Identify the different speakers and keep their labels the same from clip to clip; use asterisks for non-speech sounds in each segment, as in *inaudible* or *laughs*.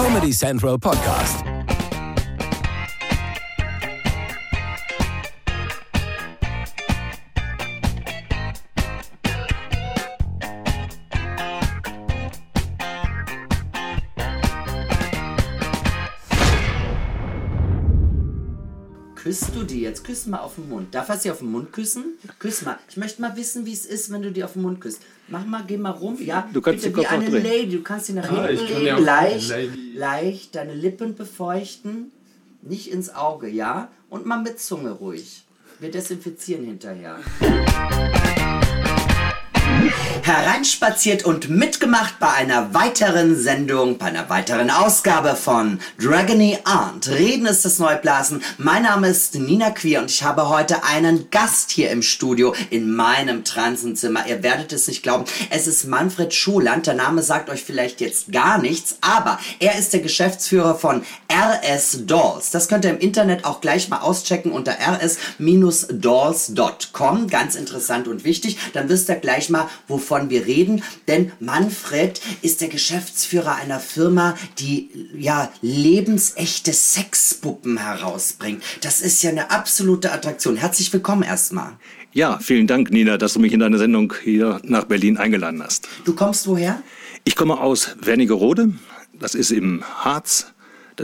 Speaker 1: Comedy Central Podcast.
Speaker 2: Du die jetzt? Küss mal auf den Mund. Darf er sie auf den Mund küssen? Küss mal. Ich möchte mal wissen, wie es ist, wenn du die auf den Mund küsst. Mach mal, geh mal rum. Ja,
Speaker 3: Du kannst
Speaker 2: bitte wie eine
Speaker 3: drehen.
Speaker 2: Lady. Du kannst sie nach
Speaker 4: Ah,
Speaker 2: hinten
Speaker 4: ich kann
Speaker 2: legen.
Speaker 4: ja
Speaker 2: Leicht, leicht deine Lippen befeuchten. Nicht ins Auge, ja? Und mal mit Zunge ruhig. Wir desinfizieren hinterher. Hereinspaziert und mitgemacht bei einer weiteren Sendung, bei einer weiteren Ausgabe von Dragony Aunt. Reden ist das Neublasen. Mein Name ist Nina Queer und ich habe heute einen Gast hier im Studio in meinem Transenzimmer. Ihr werdet es nicht glauben. Es ist Manfred Schuland. Der Name sagt euch vielleicht jetzt gar nichts, aber er ist der Geschäftsführer von RS Dolls. Das könnt ihr im Internet auch gleich mal auschecken unter rs-dolls.com. Ganz interessant und wichtig. Dann wisst ihr gleich mal, wovon wir reden. Denn Manfred ist der Geschäftsführer einer Firma, die ja lebensechte Sexpuppen herausbringt. Das ist ja eine absolute Attraktion. Herzlich willkommen erstmal.
Speaker 3: Ja, vielen Dank, Nina, dass du mich in deine Sendung hier nach Berlin eingeladen hast.
Speaker 2: Du kommst woher?
Speaker 3: Ich komme aus Wernigerode, das ist im Harz,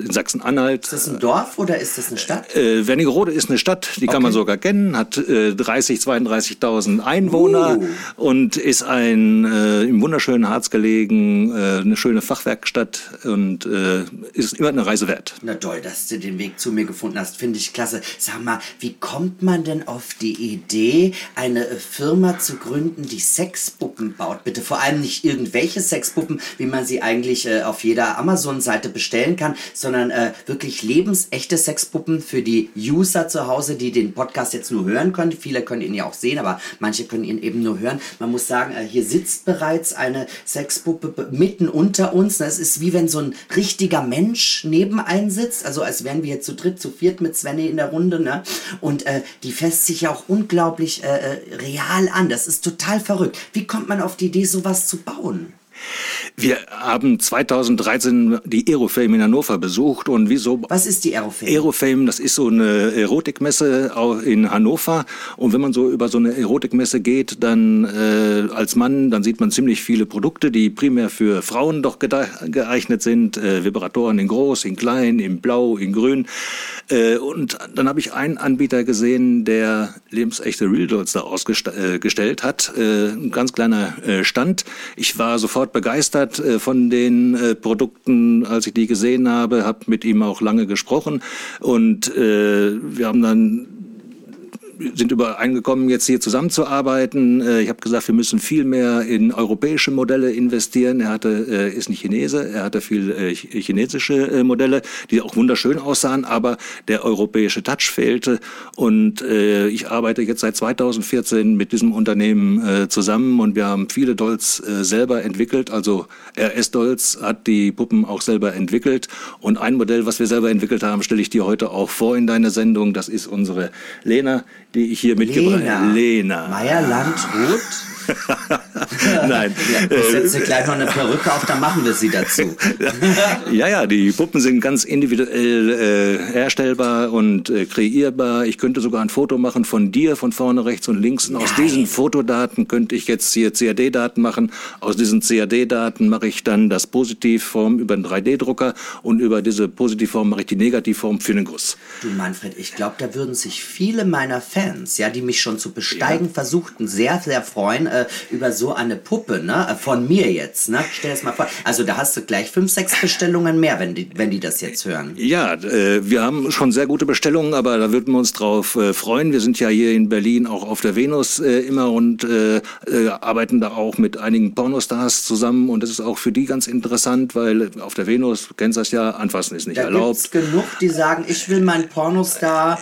Speaker 3: in Sachsen-Anhalt.
Speaker 2: Ist das ein Dorf oder ist das eine Stadt?
Speaker 3: Äh, Wernigerode ist eine Stadt, die kann man sogar kennen, hat äh, 30, 32.000 Einwohner
Speaker 2: Uh.
Speaker 3: und ist ein äh, im wunderschönen Harz gelegen, äh, eine schöne Fachwerkstatt und äh, ist immer eine Reise wert.
Speaker 2: Na toll, dass du den Weg zu mir gefunden hast, finde ich klasse. Sag mal, wie kommt man denn auf die Idee, eine äh, Firma zu gründen, die Sexpuppen baut? Bitte vor allem nicht irgendwelche Sexpuppen, wie man sie eigentlich äh, auf jeder Amazon-Seite bestellen kann, sondern äh, wirklich lebensechte Sexpuppen für die User zu Hause, die den Podcast jetzt nur hören können. Viele können ihn ja auch sehen, aber manche können ihn eben nur hören. Man muss sagen, äh, hier sitzt bereits eine Sexpuppe mitten unter uns. Das ist wie wenn so ein richtiger Mensch neben einen sitzt. Also als wären wir zu dritt, zu viert mit Svenny in der Runde. Ne? Und äh, die fässt sich ja auch unglaublich äh, äh, real an. Das ist total verrückt. Wie kommt man auf die Idee, sowas zu bauen?
Speaker 3: Wir haben 2013 die Aerofame in Hannover besucht und wieso
Speaker 2: Was ist die Aerofame?
Speaker 3: Aerofame, das ist so eine Erotikmesse in Hannover. Und wenn man so über so eine Erotikmesse geht, dann äh, als Mann, dann sieht man ziemlich viele Produkte, die primär für Frauen doch geeignet sind. Äh, Vibratoren in groß, in klein, in blau, in grün. Äh, und dann habe ich einen Anbieter gesehen, der lebensechte Real Dolls da ausgestellt hat. Äh, ein ganz kleiner äh, Stand. Ich war sofort begeistert äh, von den äh, Produkten, als ich die gesehen habe, habe mit ihm auch lange gesprochen und äh, wir haben dann sind übereingekommen, jetzt hier zusammenzuarbeiten. Äh, Ich habe gesagt, wir müssen viel mehr in europäische Modelle investieren. Er hatte, äh, ist nicht Chinese, er hatte viel äh, ch- chinesische Modelle, die auch wunderschön aussahen, aber der europäische Touch fehlte. Und ich arbeite jetzt seit 2014 mit diesem Unternehmen zusammen und wir haben viele Dolls selber entwickelt. Also RS Dolls hat die Puppen auch selber entwickelt. Und ein Modell, was wir selber entwickelt haben, stelle ich dir heute auch vor in deiner Sendung. Das ist unsere Lena, die ich hier mitgebracht habe. Lena.
Speaker 2: Meyer-Landrut? *laughs*
Speaker 3: Nein.
Speaker 2: Ja, ich setze gleich noch eine Perücke auf, dann machen wir sie dazu. *laughs*
Speaker 3: Ja, ja, die Puppen sind ganz individuell äh, herstellbar und äh, kreierbar. Ich könnte sogar ein Foto machen von dir von vorne rechts und links. Und aus diesen Fotodaten könnte ich jetzt hier CAD-Daten machen. Aus diesen CAD-Daten mache ich dann das Positivform über einen 3D-Drucker und über diese Positivform mache ich die Negativform für den Guss.
Speaker 2: Du Manfred, ich glaube, da würden sich viele meiner Fans, ja, die mich schon zu besteigen versuchten, sehr, sehr freuen äh, über so eine Puppe, ne? Äh, Von mir jetzt, ne? Stell es mal vor. Also da hast du gleich fünf, sechs Bestellungen mehr, wenn die, wenn die das jetzt hören.
Speaker 3: Ja, äh, wir haben schon sehr gute Bestellungen, aber da würden wir uns drauf äh, freuen. Wir sind ja hier in Berlin auch auf der Venus äh, immer und äh, arbeiten da auch mit einigen Pornostars zusammen und das ist auch für die ganz interessant, weil auf der Venus, du kennst das ja, anfassen ist nicht
Speaker 2: Da
Speaker 3: erlaubt.
Speaker 2: gibt's genug, die sagen, ich will meinen Pornostar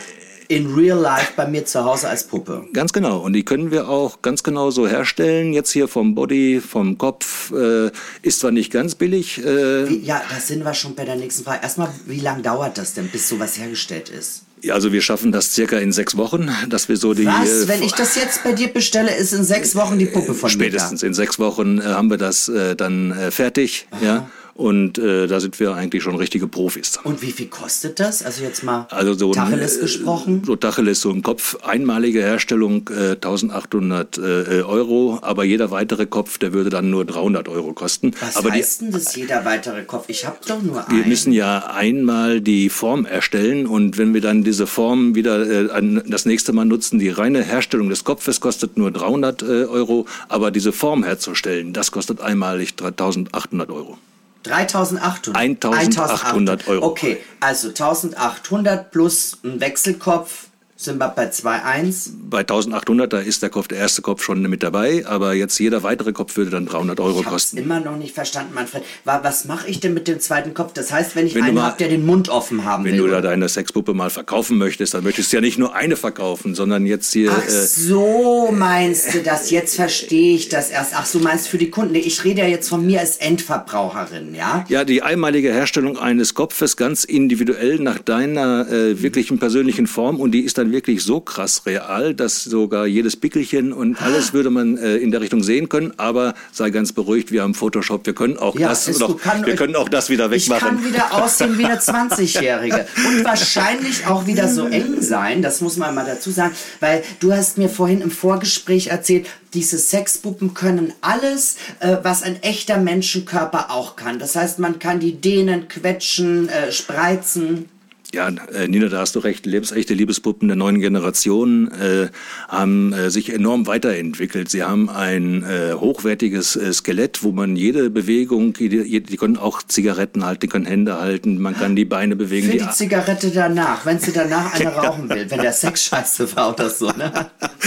Speaker 2: in real life bei mir zu Hause als Puppe.
Speaker 3: Ganz genau. Und die können wir auch ganz genau so herstellen. Jetzt hier vom Body, vom Kopf, äh, ist zwar nicht ganz billig. Äh,
Speaker 2: Wie, ja, da sind wir schon bei der nächsten Frage. Erstmal, wie lange dauert das denn, bis sowas hergestellt ist?
Speaker 3: also wir schaffen das circa in sechs Wochen, dass wir so die...
Speaker 2: Was?
Speaker 3: äh,
Speaker 2: Wenn ich das jetzt bei dir bestelle, ist in sechs Wochen die Puppe von
Speaker 3: Spätestens in sechs Wochen äh, haben wir das äh, dann fertig. Ja. Und äh, da sind wir eigentlich schon richtige Profis.
Speaker 2: Und wie viel kostet das? Also jetzt mal
Speaker 3: also so
Speaker 2: Tacheles ein, gesprochen?
Speaker 3: So Tacheles, so ein Kopf, einmalige Herstellung äh, 1800 äh, Euro, aber jeder weitere Kopf, der würde dann nur 300 Euro kosten.
Speaker 2: Was
Speaker 3: aber
Speaker 2: heißt die, denn das, jeder weitere Kopf? Ich habe doch nur
Speaker 3: einen.
Speaker 2: Wir
Speaker 3: müssen ja einmal die Form erstellen und wenn wir dann diese Form wieder äh, das nächste Mal nutzen, die reine Herstellung des Kopfes kostet nur 300 äh, Euro, aber diese Form herzustellen, das kostet einmalig 3800 Euro.
Speaker 2: 3800?
Speaker 3: 1800 Euro.
Speaker 2: Okay, also 1800 plus ein Wechselkopf sind wir bei 2,1?
Speaker 3: Bei 1800, da ist der Kopf, der erste Kopf schon mit dabei, aber jetzt jeder weitere Kopf würde dann 300 Euro
Speaker 2: ich
Speaker 3: kosten.
Speaker 2: Immer noch nicht verstanden, Manfred. Was mache ich denn mit dem zweiten Kopf? Das heißt, wenn ich wenn einen habe, der den Mund offen haben
Speaker 3: wenn
Speaker 2: will.
Speaker 3: Wenn du da deine Sexpuppe mal verkaufen möchtest, dann möchtest du ja nicht nur eine verkaufen, sondern jetzt hier.
Speaker 2: Ach äh, so, meinst du das? Jetzt verstehe ich das erst. Ach so, meinst du für die Kunden? Ich rede ja jetzt von mir als Endverbraucherin, ja?
Speaker 3: Ja, die einmalige Herstellung eines Kopfes ganz individuell nach deiner äh, wirklichen persönlichen Form und die ist dann wirklich so krass real, dass sogar jedes Pickelchen und alles würde man äh, in der Richtung sehen können. Aber sei ganz beruhigt, wir haben Photoshop, wir können auch ja, das ist, noch, kann, wir können auch das wieder wegmachen.
Speaker 2: Ich kann wieder *laughs* aussehen wie eine 20-Jährige und wahrscheinlich auch wieder so eng sein. Das muss man mal dazu sagen, weil du hast mir vorhin im Vorgespräch erzählt, diese Sexpuppen können alles, äh, was ein echter Menschenkörper auch kann. Das heißt, man kann die dehnen, quetschen, äh, spreizen.
Speaker 3: Ja, äh, Nina, da hast du recht. Lebensechte Liebespuppen der neuen Generation äh, haben äh, sich enorm weiterentwickelt. Sie haben ein äh, hochwertiges äh, Skelett, wo man jede Bewegung, die, die können auch Zigaretten halten, die können Hände halten, man kann die Beine bewegen.
Speaker 2: Für die, die Zigarette danach, wenn sie danach *laughs* eine rauchen will, wenn der Sex scheiße war oder so. Ne?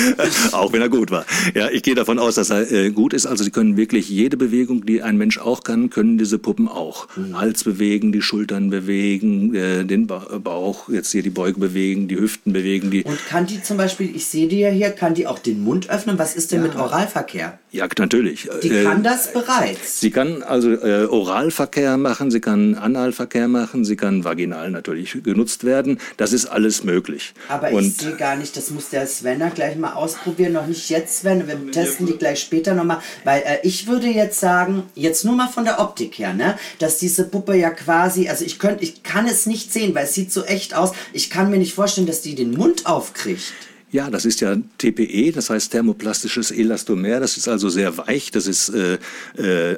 Speaker 2: *laughs*
Speaker 3: auch wenn er gut war. Ja, ich gehe davon aus, dass er äh, gut ist. Also sie können wirklich jede Bewegung, die ein Mensch auch kann, können diese Puppen auch. Mhm. Hals bewegen, die Schultern bewegen, äh, den ba Bauch, jetzt hier die Beuge bewegen, die Hüften bewegen. Die
Speaker 2: Und kann die zum Beispiel, ich sehe die ja hier, kann die auch den Mund öffnen? Was ist denn ja. mit Oralverkehr?
Speaker 3: Ja, natürlich.
Speaker 2: Die äh, kann das bereits.
Speaker 3: Sie kann also äh, Oralverkehr machen, sie kann Analverkehr machen, sie kann vaginal natürlich genutzt werden. Das ist alles möglich.
Speaker 2: Aber Und ich sehe gar nicht, das muss der Svenner gleich mal ausprobieren, noch nicht jetzt, Sven. Wir testen die gleich später nochmal, weil äh, ich würde jetzt sagen, jetzt nur mal von der Optik her, ne, dass diese Puppe ja quasi, also ich könnte, ich kann es nicht sehen, weil es sieht so echt aus. Ich kann mir nicht vorstellen, dass die den Mund aufkriegt.
Speaker 3: Ja, das ist ja TPE, das heißt thermoplastisches Elastomer. Das ist also sehr weich. Das ist äh, äh,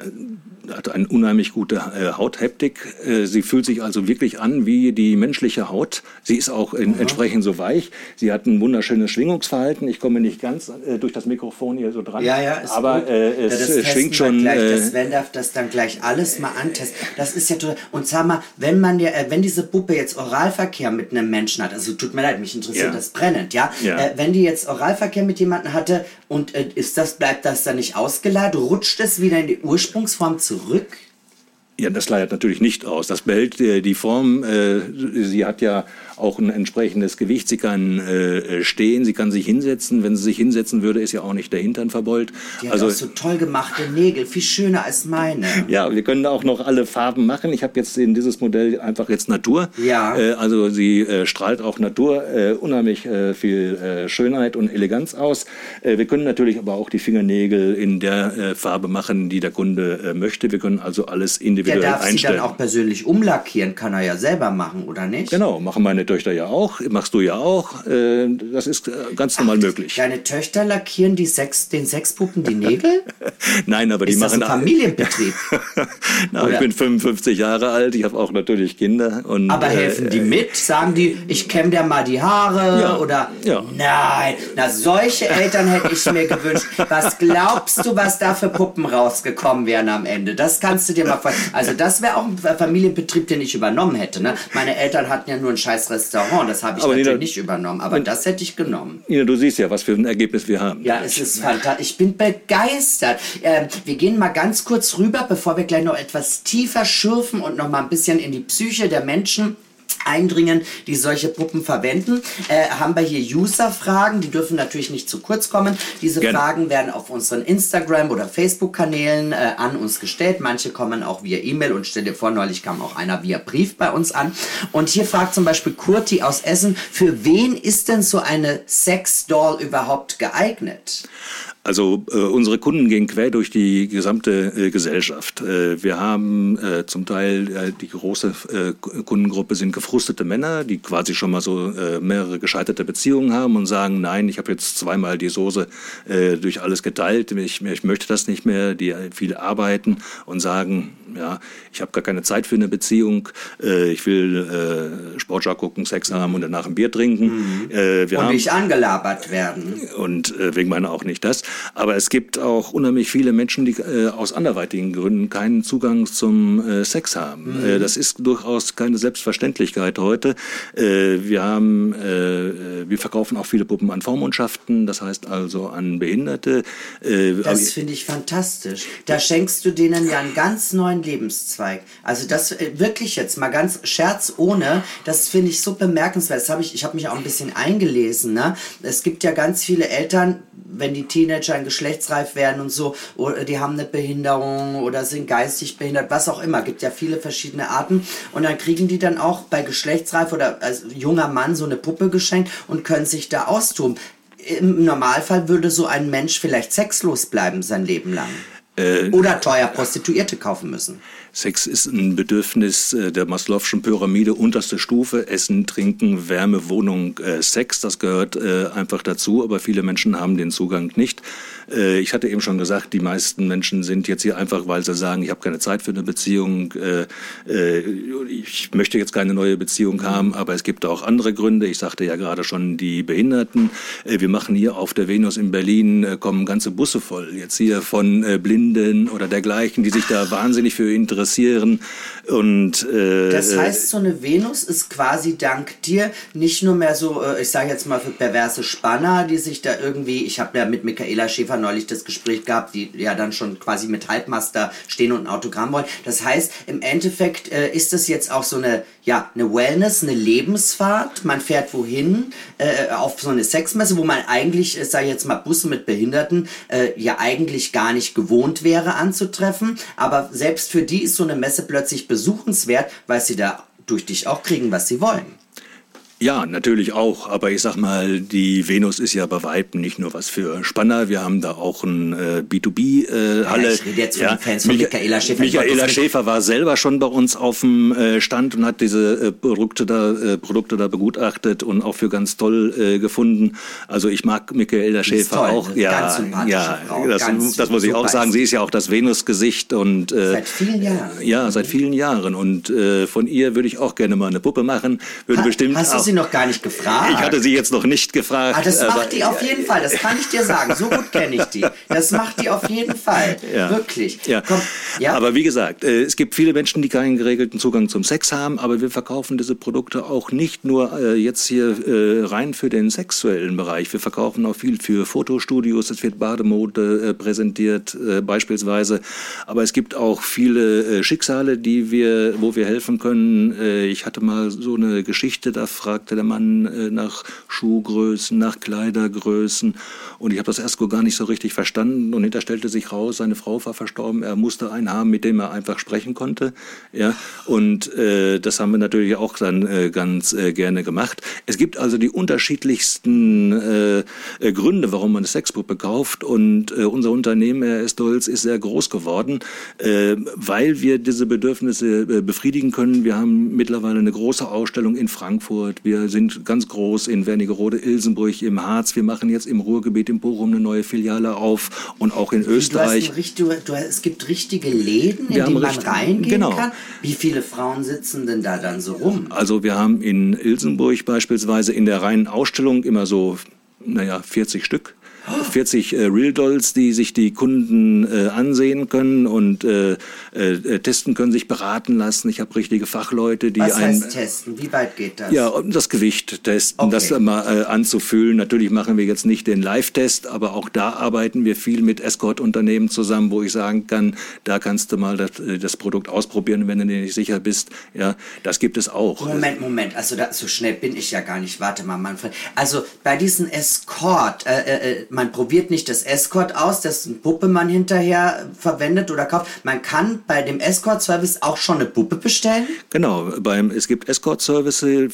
Speaker 3: hat eine unheimlich gute äh, Hautheptik. Äh, sie fühlt sich also wirklich an wie die menschliche Haut. Sie ist auch in, entsprechend so weich. Sie hat ein wunderschönes Schwingungsverhalten. Ich komme nicht ganz äh, durch das Mikrofon hier so dran.
Speaker 2: Ja, ja, ist
Speaker 3: aber äh, es ja, schwingt schon.
Speaker 2: Gleich. Äh, das Sven darf das dann gleich alles mal antesten. Das ist ja total. Und sag mal, wenn man ja, äh, wenn diese Puppe jetzt Oralverkehr mit einem Menschen hat, also tut mir leid, mich interessiert ja. das brennend, ja. ja. Äh, wenn die jetzt Oralverkehr mit jemandem hatte und äh, ist das, bleibt das dann nicht ausgeleiert, rutscht es wieder in die Ursprungsform zurück?
Speaker 3: Ja, das leiert natürlich nicht aus. Das behält äh, die Form. Äh, sie hat ja auch ein entsprechendes Gewicht. Sie kann äh, stehen, sie kann sich hinsetzen. Wenn sie sich hinsetzen würde, ist ja auch nicht der Hintern verbeult.
Speaker 2: Die also, hat auch so toll gemachte Nägel, viel schöner als meine.
Speaker 3: Ja, wir können auch noch alle Farben machen. Ich habe jetzt in dieses Modell einfach jetzt Natur.
Speaker 2: Ja.
Speaker 3: Also sie strahlt auch Natur unheimlich viel Schönheit und Eleganz aus. Wir können natürlich aber auch die Fingernägel in der Farbe machen, die der Kunde möchte. Wir können also alles individuell Der darf
Speaker 2: einstellen.
Speaker 3: sie
Speaker 2: dann auch persönlich umlackieren, kann er ja selber machen, oder nicht?
Speaker 3: Genau, machen meine Töchter ja auch, machst du ja auch. Äh, das ist äh, ganz normal Ach, möglich.
Speaker 2: Deine Töchter lackieren die Sex, den Sexpuppen die Nägel? *laughs*
Speaker 3: Nein, aber die
Speaker 2: ist
Speaker 3: machen.
Speaker 2: Das ein Familienbetrieb? *laughs*
Speaker 3: Na, ich bin 55 Jahre alt, ich habe auch natürlich Kinder. Und,
Speaker 2: aber helfen äh, die mit? Sagen die, ich kämme dir mal die Haare?
Speaker 3: Ja,
Speaker 2: oder?
Speaker 3: Ja.
Speaker 2: Nein, na solche Eltern hätte ich mir gewünscht. Was glaubst du, was da für Puppen rausgekommen wären am Ende? Das kannst du dir mal vorstellen. Also das wäre auch ein Familienbetrieb, den ich übernommen hätte. Ne? Meine Eltern hatten ja nur ein scheiß Restaurant das habe ich aber natürlich Nina, nicht übernommen, aber das hätte ich genommen.
Speaker 3: Nina, du siehst ja, was für ein Ergebnis wir haben.
Speaker 2: Ja, es ist fantastisch. Ich bin begeistert. Äh, wir gehen mal ganz kurz rüber, bevor wir gleich noch etwas tiefer schürfen und noch mal ein bisschen in die Psyche der Menschen eindringen, die solche Puppen verwenden. Äh, haben wir hier User-Fragen, die dürfen natürlich nicht zu kurz kommen. Diese Gerne. Fragen werden auf unseren Instagram- oder Facebook-Kanälen äh, an uns gestellt. Manche kommen auch via E-Mail und stell dir vor, neulich kam auch einer via Brief bei uns an. Und hier fragt zum Beispiel Kurti aus Essen, für wen ist denn so eine Sex-Doll überhaupt geeignet?
Speaker 3: Also äh, unsere Kunden gehen quer durch die gesamte äh, Gesellschaft. Äh, wir haben äh, zum Teil äh, die große äh, Kundengruppe sind gefrustete Männer, die quasi schon mal so äh, mehrere gescheiterte Beziehungen haben und sagen, nein, ich habe jetzt zweimal die Soße äh, durch alles geteilt, ich, ich möchte das nicht mehr, die viel arbeiten und sagen, ja, ich habe gar keine Zeit für eine Beziehung, äh, ich will äh, Sportschau gucken, Sex haben und danach ein Bier trinken.
Speaker 2: Mhm. Äh, wir und haben, nicht angelabert werden.
Speaker 3: Und äh, wegen meiner auch nicht das. Aber es gibt auch unheimlich viele Menschen, die äh, aus anderweitigen Gründen keinen Zugang zum äh, Sex haben. Mhm. Äh, das ist durchaus keine Selbstverständlichkeit heute. Äh, wir haben, äh, wir verkaufen auch viele Puppen an Vormundschaften, das heißt also an Behinderte.
Speaker 2: Das finde ich fantastisch. Da schenkst du denen ja einen ganz neuen Lebenszweig. Also das wirklich jetzt mal ganz Scherz ohne, das finde ich so bemerkenswert. Das habe ich, ich habe mich auch ein bisschen eingelesen. Ne? Es gibt ja ganz viele Eltern, wenn die Teenager geschlechtsreif werden und so, oder die haben eine Behinderung oder sind geistig behindert, was auch immer, gibt ja viele verschiedene Arten. Und dann kriegen die dann auch bei geschlechtsreif oder als junger Mann so eine Puppe geschenkt und können sich da austoben. Im Normalfall würde so ein Mensch vielleicht sexlos bleiben sein Leben lang. Äh, oder teuer Prostituierte kaufen müssen.
Speaker 3: Sex ist ein Bedürfnis äh, der Maslow'schen Pyramide, unterste Stufe. Essen, Trinken, Wärme, Wohnung, äh, Sex, das gehört äh, einfach dazu, aber viele Menschen haben den Zugang nicht. Äh, ich hatte eben schon gesagt, die meisten Menschen sind jetzt hier einfach, weil sie sagen, ich habe keine Zeit für eine Beziehung, äh, äh, ich möchte jetzt keine neue Beziehung haben, aber es gibt auch andere Gründe. Ich sagte ja gerade schon die Behinderten. wir machen hier auf der Venus in Berlin, kommen ganze Busse voll, jetzt hier von Blinden oder dergleichen, die sich da wahnsinnig für interessieren. Und,
Speaker 2: äh, das heißt, so eine Venus ist quasi dank dir nicht nur mehr so, ich sage jetzt mal für perverse Spanner, die sich da irgendwie, ich habe ja mit Michaela Schäfer neulich das Gespräch gehabt, die ja dann schon quasi mit Halbmaster stehen und ein Autogramm wollen. Das heißt, im Endeffekt äh, ist das jetzt auch so eine, ja, eine Wellness, eine Lebensfahrt. Man fährt wohin äh, auf so eine Sexmesse, wo man eigentlich, ich sage jetzt mal Busse mit Behinderten, äh, ja eigentlich gar nicht gewohnt wäre anzutreffen. Aber selbst für die ist so eine Messe plötzlich besuchenswert, weil sie da durch dich auch kriegen, was sie wollen.
Speaker 3: Ja, natürlich auch. Aber ich sag mal, die Venus ist ja bei Weitem nicht nur was für Spanner. Wir haben da auch ein äh, B2B-Halle. Äh, ja, ich rede jetzt von ja, Fans von Michaela Schäfer. Michaela Schäfer war selber schon bei uns auf dem äh, Stand und hat diese äh, Produkte da äh, Produkte da begutachtet und auch für ganz toll äh, gefunden. Also ich mag Michaela Schäfer toll, auch. Ja, ja, Frau, das, das muss ich auch sagen. Sie ist ja auch das Venus-Gesicht und
Speaker 2: äh, seit vielen Jahren.
Speaker 3: Ja, seit vielen Jahren. Und von ihr würde ich auch gerne mal eine Puppe machen. Würde ha, bestimmt
Speaker 2: auch sie noch gar nicht gefragt.
Speaker 3: Ich hatte sie jetzt noch nicht gefragt.
Speaker 2: Ah, das macht die auf jeden Fall, das kann ich dir sagen. So gut kenne ich die. Das macht die auf jeden Fall. Ja. Wirklich.
Speaker 3: Ja. Komm, ja. Aber wie gesagt, äh, es gibt viele Menschen, die keinen geregelten Zugang zum Sex haben, aber wir verkaufen diese Produkte auch nicht nur äh, jetzt hier äh, rein für den sexuellen Bereich. Wir verkaufen auch viel für Fotostudios, es wird Bademode präsentiert beispielsweise. Aber es gibt auch viele Schicksale, die wir, wo wir helfen können. Ich hatte mal so eine Geschichte, da fragt fragte der Mann äh, nach Schuhgrößen, nach Kleidergrößen. Und ich habe das erst gar nicht so richtig verstanden. Und hinterher stellte sich raus, seine Frau war verstorben. Er musste einen haben, mit dem er einfach sprechen konnte. Ja, und äh, das haben wir natürlich auch dann äh, ganz äh, gerne gemacht. Es gibt also die unterschiedlichsten äh, äh Gründe, warum man eine Sexpuppe kauft. Und unser Unternehmen, Herr Estolz, ist sehr groß geworden, weil wir diese Bedürfnisse befriedigen können. Wir haben mittlerweile eine große Ausstellung in Frankfurt. Wir sind ganz groß in Wernigerode, Ilsenburg, im Harz. Wir machen jetzt im Ruhrgebiet in Bochum eine neue Filiale auf und auch in Österreich.
Speaker 2: Du hast, du, es gibt richtige Läden, in wir die man richtig, reingehen genau. kann. Wie viele Frauen sitzen denn da dann so rum?
Speaker 3: Also wir haben in Ilsenburg beispielsweise in der reinen Ausstellung immer so, naja, 40 Stück. 40 äh, Real Dolls, die sich die Kunden äh, ansehen können und äh, äh, testen können, sich beraten lassen. Ich habe richtige Fachleute, die
Speaker 2: Was heißt ein, testen? Wie weit geht das?
Speaker 3: Ja, das Gewicht testen, okay. das mal äh, anzufühlen. Natürlich machen wir jetzt nicht den Live-Test, aber auch da arbeiten wir viel mit Escort-Unternehmen zusammen, wo ich sagen kann, da kannst du mal das, äh, das Produkt ausprobieren, wenn du dir nicht sicher bist. Ja, das gibt es auch.
Speaker 2: Moment, Moment, also da, so schnell bin ich ja gar nicht. Warte mal, Manfred. Also bei diesen Escort, äh, äh, man probiert nicht das Escort aus, dessen Puppe man hinterher verwendet oder kauft. Man kann bei dem Escort-Service auch schon eine Puppe bestellen?
Speaker 3: Genau, beim, es gibt Escort-Service, äh,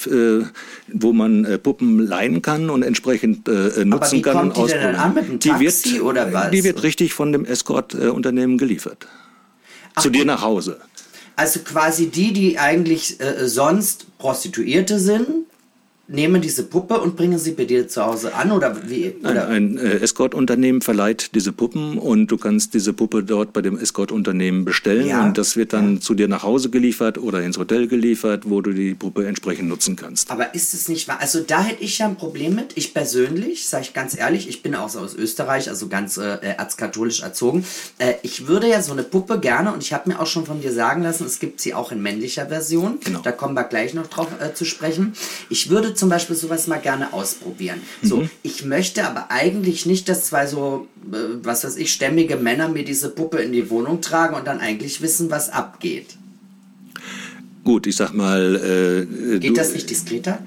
Speaker 3: wo man äh, Puppen leihen kann und entsprechend äh, nutzen Aber wie kann.
Speaker 2: Kommt die denn dann an mit einem Taxi
Speaker 3: die wird,
Speaker 2: oder was?
Speaker 3: Die wird richtig von dem Escort-Unternehmen geliefert. Ach, zu dir nach Hause.
Speaker 2: Also quasi die, die eigentlich äh, sonst Prostituierte sind, nehmen diese Puppe und bringen sie bei dir zu Hause an oder wie?
Speaker 3: Oder? Ein, ein äh, Escort-Unternehmen verleiht diese Puppen und du kannst diese Puppe dort bei dem Escort-Unternehmen bestellen ja. und das wird dann ja. zu dir nach Hause geliefert oder ins Hotel geliefert, wo du die Puppe entsprechend nutzen kannst.
Speaker 2: Aber ist es nicht wahr? Also da hätte ich ja ein Problem mit. Ich persönlich, sage ich ganz ehrlich, ich bin auch so aus Österreich, also ganz äh, erzkatholisch erzogen. Äh, ich würde ja so eine Puppe gerne und ich habe mir auch schon von dir sagen lassen, es gibt sie auch in männlicher Version. Genau. Da kommen wir gleich noch drauf äh, zu sprechen. Ich würde zum Beispiel sowas mal gerne ausprobieren. Mhm. So, ich möchte aber eigentlich nicht, dass zwei so, äh, was weiß ich, stämmige Männer mir diese Puppe in die Wohnung tragen und dann eigentlich wissen, was abgeht.
Speaker 3: Gut, ich sag mal.
Speaker 2: Äh, Geht das nicht diskreter?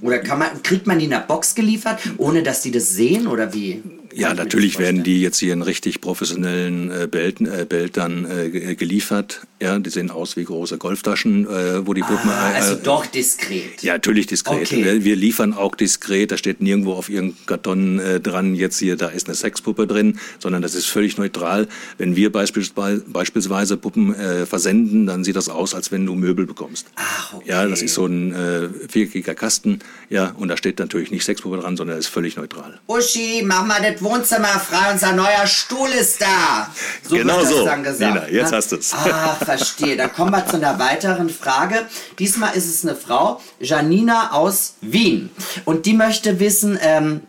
Speaker 2: Oder kann man, kriegt man die in der Box geliefert, ohne dass die das sehen oder wie?
Speaker 3: Ja, natürlich werden die jetzt hier in richtig professionellen äh, Belten, äh, Beltern äh, geliefert. Ja, die sehen aus wie große Golftaschen, äh, wo die Puppen.
Speaker 2: Ah, äh, also doch diskret.
Speaker 3: Ja, natürlich diskret. Okay. Wir, wir, liefern auch diskret. Da steht nirgendwo auf irgendeinem Karton äh, dran, jetzt hier, da ist eine Sexpuppe drin, sondern das ist völlig neutral. Wenn wir beispielsweise, beispielsweise Puppen äh, versenden, dann sieht das aus, als wenn du Möbel bekommst.
Speaker 2: Ach, okay.
Speaker 3: Ja, das ist so ein äh, viereckiger Kasten. Ja, und da steht natürlich nicht Sexpuppe dran, sondern ist völlig neutral.
Speaker 2: Uschi, mach mal das Wohnzimmer frei, unser neuer Stuhl ist da.
Speaker 3: So genau wird das so. dann gesagt. Nina, jetzt ne? hast du es.
Speaker 2: Ah, verstehe. Dann kommen wir zu einer weiteren Frage. Diesmal ist es eine Frau, Janina aus Wien. Und die möchte wissen, ähm,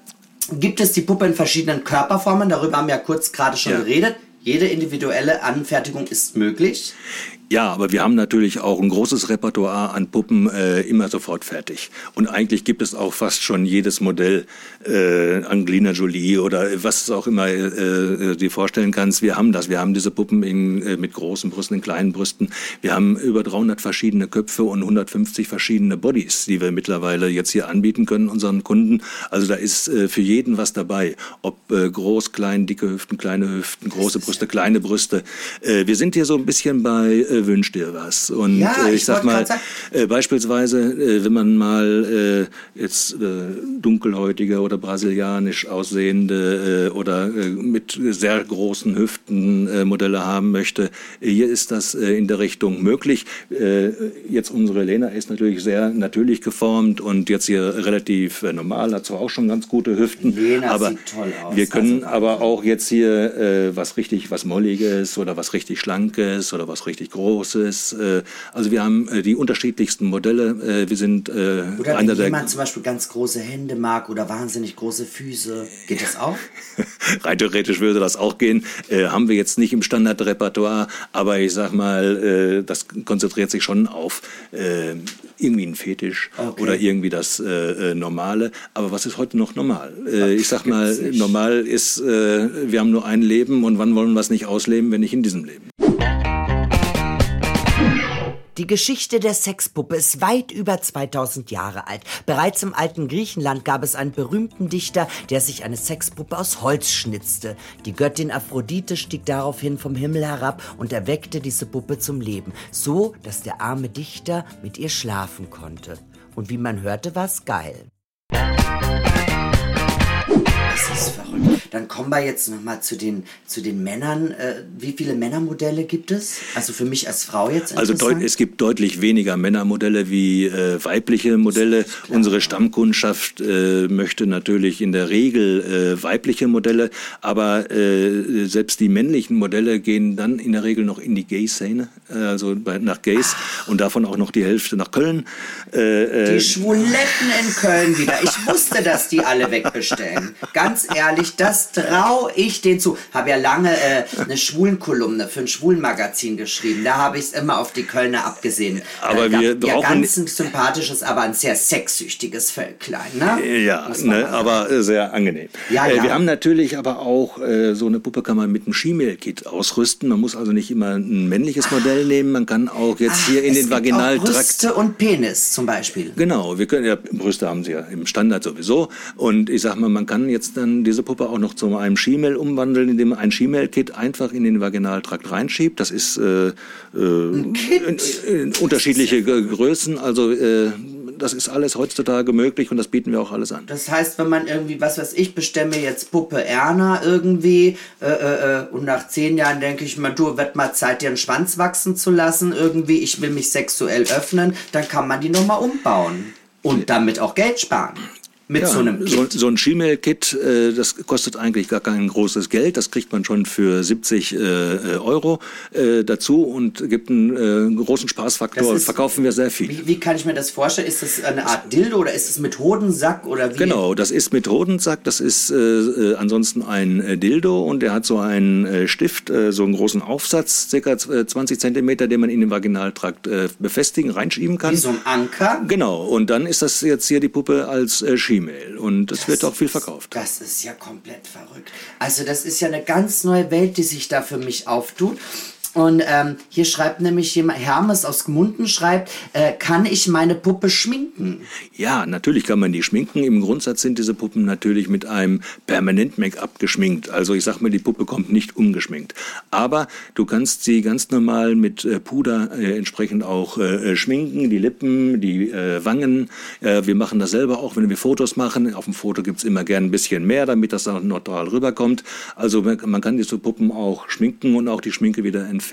Speaker 2: gibt es die Puppe in verschiedenen Körperformen? Darüber haben wir ja kurz gerade schon ja. geredet. Jede individuelle Anfertigung ist möglich.
Speaker 3: Ja, aber wir haben natürlich auch ein großes Repertoire an Puppen äh, immer sofort fertig. Und eigentlich gibt es auch fast schon jedes Modell, äh, Angelina Jolie oder was es auch immer äh, äh, dir vorstellen kannst. Wir haben das. Wir haben diese Puppen in, äh, mit großen Brüsten, in kleinen Brüsten. Wir haben über 300 verschiedene Köpfe und 150 verschiedene Bodies, die wir mittlerweile jetzt hier anbieten können unseren Kunden. Also da ist äh, für jeden was dabei. Ob äh, groß, klein, dicke Hüften, kleine Hüften, große Brüste, kleine Brüste. Äh, wir sind hier so ein bisschen bei äh, wünsch dir was. Und ja, äh, ich, ich sag mal, äh, beispielsweise, äh, wenn man mal äh, jetzt äh, dunkelhäutige oder brasilianisch aussehende oder mit sehr großen Hüften Modelle haben möchte, hier ist das in der Richtung möglich. Jetzt unsere Lena ist natürlich sehr natürlich geformt und jetzt hier relativ normal, hat zwar auch schon ganz gute Hüften,
Speaker 2: Lena
Speaker 3: aber
Speaker 2: sieht toll aus.
Speaker 3: wir können also, aber auch jetzt hier was richtig, was molliges oder was richtig schlankes oder was richtig groß Großes. Äh, also wir haben äh, die unterschiedlichsten Modelle. Äh, wir sind
Speaker 2: oder einer wenn jemand zum Beispiel ganz große Hände mag oder wahnsinnig große Füße, geht das auch? *laughs*
Speaker 3: Rein theoretisch würde das auch gehen. haben wir jetzt nicht im Standardrepertoire, aber ich sag mal, das konzentriert sich schon auf irgendwie ein Fetisch okay. oder irgendwie das Normale. Aber was ist heute noch normal? ich sag mal, normal ist, wir haben nur ein Leben und wann wollen wir es nicht ausleben, wenn nicht in diesem Leben?
Speaker 2: Die Geschichte der Sexpuppe ist weit über 2000 Jahre alt. Bereits im alten Griechenland gab es einen berühmten Dichter, der sich eine Sexpuppe aus Holz schnitzte. Die Göttin Aphrodite stieg daraufhin vom Himmel herab und erweckte diese Puppe zum Leben, so dass der arme Dichter mit ihr schlafen konnte. Und wie man hörte, war's geil. Das ist verrückt. Dann kommen wir jetzt nochmal zu den, zu den Männern. Äh, wie viele Männermodelle gibt es? Also für mich als Frau jetzt
Speaker 3: Also es gibt deutlich weniger Männermodelle wie äh, weibliche Modelle. Unsere Stammkundschaft äh, möchte natürlich in der Regel äh, weibliche Modelle, aber äh, selbst die männlichen Modelle gehen dann in der Regel noch in die Gay-Szene, äh, also bei, nach Gays Ach. und davon auch noch die Hälfte nach Köln.
Speaker 2: die Schwuletten in Köln wieder. Ich wusste, dass die alle wegbestellen. Ganz ganz ehrlich, das traue ich denen zu. Habe ja lange äh, eine Schwulenkolumne für ein Schwulenmagazin geschrieben. Da habe ich es immer auf die Kölner abgesehen.
Speaker 3: Aber
Speaker 2: äh,
Speaker 3: wir
Speaker 2: ja,
Speaker 3: brauchen-
Speaker 2: ganz ein sympathisches, aber ein sehr sexsüchtiges Völklein, ne?
Speaker 3: Ja, ne, aber äh, sehr angenehm.
Speaker 2: Ja,
Speaker 3: äh,
Speaker 2: ja.
Speaker 3: Wir haben natürlich aber auch, äh, so eine Puppe kann man mit einem Schiemel-Kit ausrüsten. Man muss also nicht immer ein männliches Modell nehmen. Man kann auch jetzt
Speaker 2: Ach,
Speaker 3: hier in den Vaginaltrakt
Speaker 2: Brüste und Penis zum Beispiel.
Speaker 3: Genau, wir können ja Brüste haben sie ja im Standard sowieso und ich sag mal, man kann jetzt diese Puppe auch noch zu einem Schiemel umwandeln, indem man ein Schiemel-Kit einfach in den Vaginaltrakt reinschiebt. Das ist äh, äh, in, in unterschiedliche Größen, also äh, das ist alles heutzutage möglich und das bieten wir auch alles an.
Speaker 2: Das heißt, wenn man irgendwie, was weiß ich, bestemme jetzt Puppe Erna irgendwie äh, äh, äh, und nach zehn Jahren denke ich mal, du, wird mal Zeit, dir einen Schwanz wachsen zu lassen irgendwie, ich will mich sexuell öffnen, dann kann man die nochmal umbauen und damit auch Geld sparen. Mit
Speaker 3: Ja,
Speaker 2: so einem
Speaker 3: so,
Speaker 2: Kit.
Speaker 3: so ein Schiemel-Kit, äh, das kostet eigentlich gar kein großes Geld. Das kriegt man schon für 70 äh, äh, Euro äh, dazu und gibt einen äh, großen Spaßfaktor.
Speaker 2: Das ist-
Speaker 3: Verkaufen wir sehr viel.
Speaker 2: Wie, wie kann ich mir das vorstellen? Ist das eine Art Dildo oder ist es mit Hodensack oder wie?
Speaker 3: Genau, das ist mit Hodensack, das ist äh, ansonsten ein Dildo und der hat so einen Stift, so einen großen Aufsatz, circa äh, 20 Zentimeter, den man in den Vaginaltrakt befestigen, reinschieben kann.
Speaker 2: Wie so ein Anker?
Speaker 3: Genau, und dann ist das jetzt hier die Puppe als äh, Schiemel und es wird auch viel verkauft.
Speaker 2: Das ist ja komplett verrückt. Also das ist ja eine ganz neue Welt, die sich da für mich auftut. Und ähm, hier schreibt nämlich jemand, Hermes aus Gmunden schreibt, äh, kann ich meine Puppe schminken?
Speaker 3: Ja, natürlich kann man die schminken. Im Grundsatz sind diese Puppen natürlich mit einem Permanent-Make-up geschminkt. Also ich sag mal, die Puppe kommt nicht ungeschminkt. Aber du kannst sie ganz normal mit äh, Puder äh, entsprechend auch äh, schminken, die Lippen, die äh, Wangen. Äh, wir machen das selber auch, wenn wir Fotos machen. Auf dem Foto gibt's immer gern ein bisschen mehr, damit das auch neutral rüberkommt. Also man kann diese Puppen auch schminken und auch die Schminke wieder entfernen.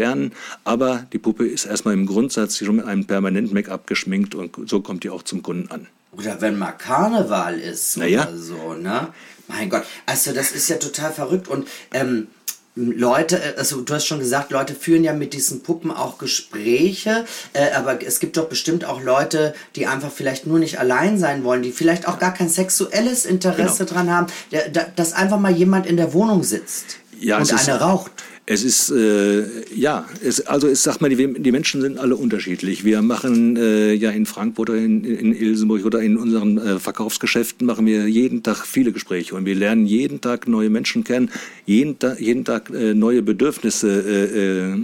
Speaker 3: Aber die Puppe ist erstmal im Grundsatz schon mit einem Permanent-Make-up geschminkt und so kommt die auch zum Kunden an.
Speaker 2: Oder wenn mal Karneval ist
Speaker 3: Na ja.
Speaker 2: oder so, ne? Mein Gott, also das ist ja total verrückt und ähm, Leute, äh, also du hast schon gesagt, Leute führen ja mit diesen Puppen auch Gespräche, äh, aber es gibt doch bestimmt auch Leute, die einfach vielleicht nur nicht allein sein wollen, die vielleicht auch gar kein sexuelles Interesse
Speaker 3: Genau.
Speaker 2: dran haben, der, da, dass einfach mal jemand in der Wohnung sitzt
Speaker 3: Ja,
Speaker 2: und eine raucht.
Speaker 3: Es ist, äh, ja, es, also ich sag mal, die, die Menschen sind alle unterschiedlich. Wir machen äh, ja in Frankfurt oder in, in Ilsenburg oder in unseren äh, Verkaufsgeschäften machen wir jeden Tag viele Gespräche und wir lernen jeden Tag neue Menschen kennen, jeden, Ta jeden Tag äh, neue Bedürfnisse äh, äh,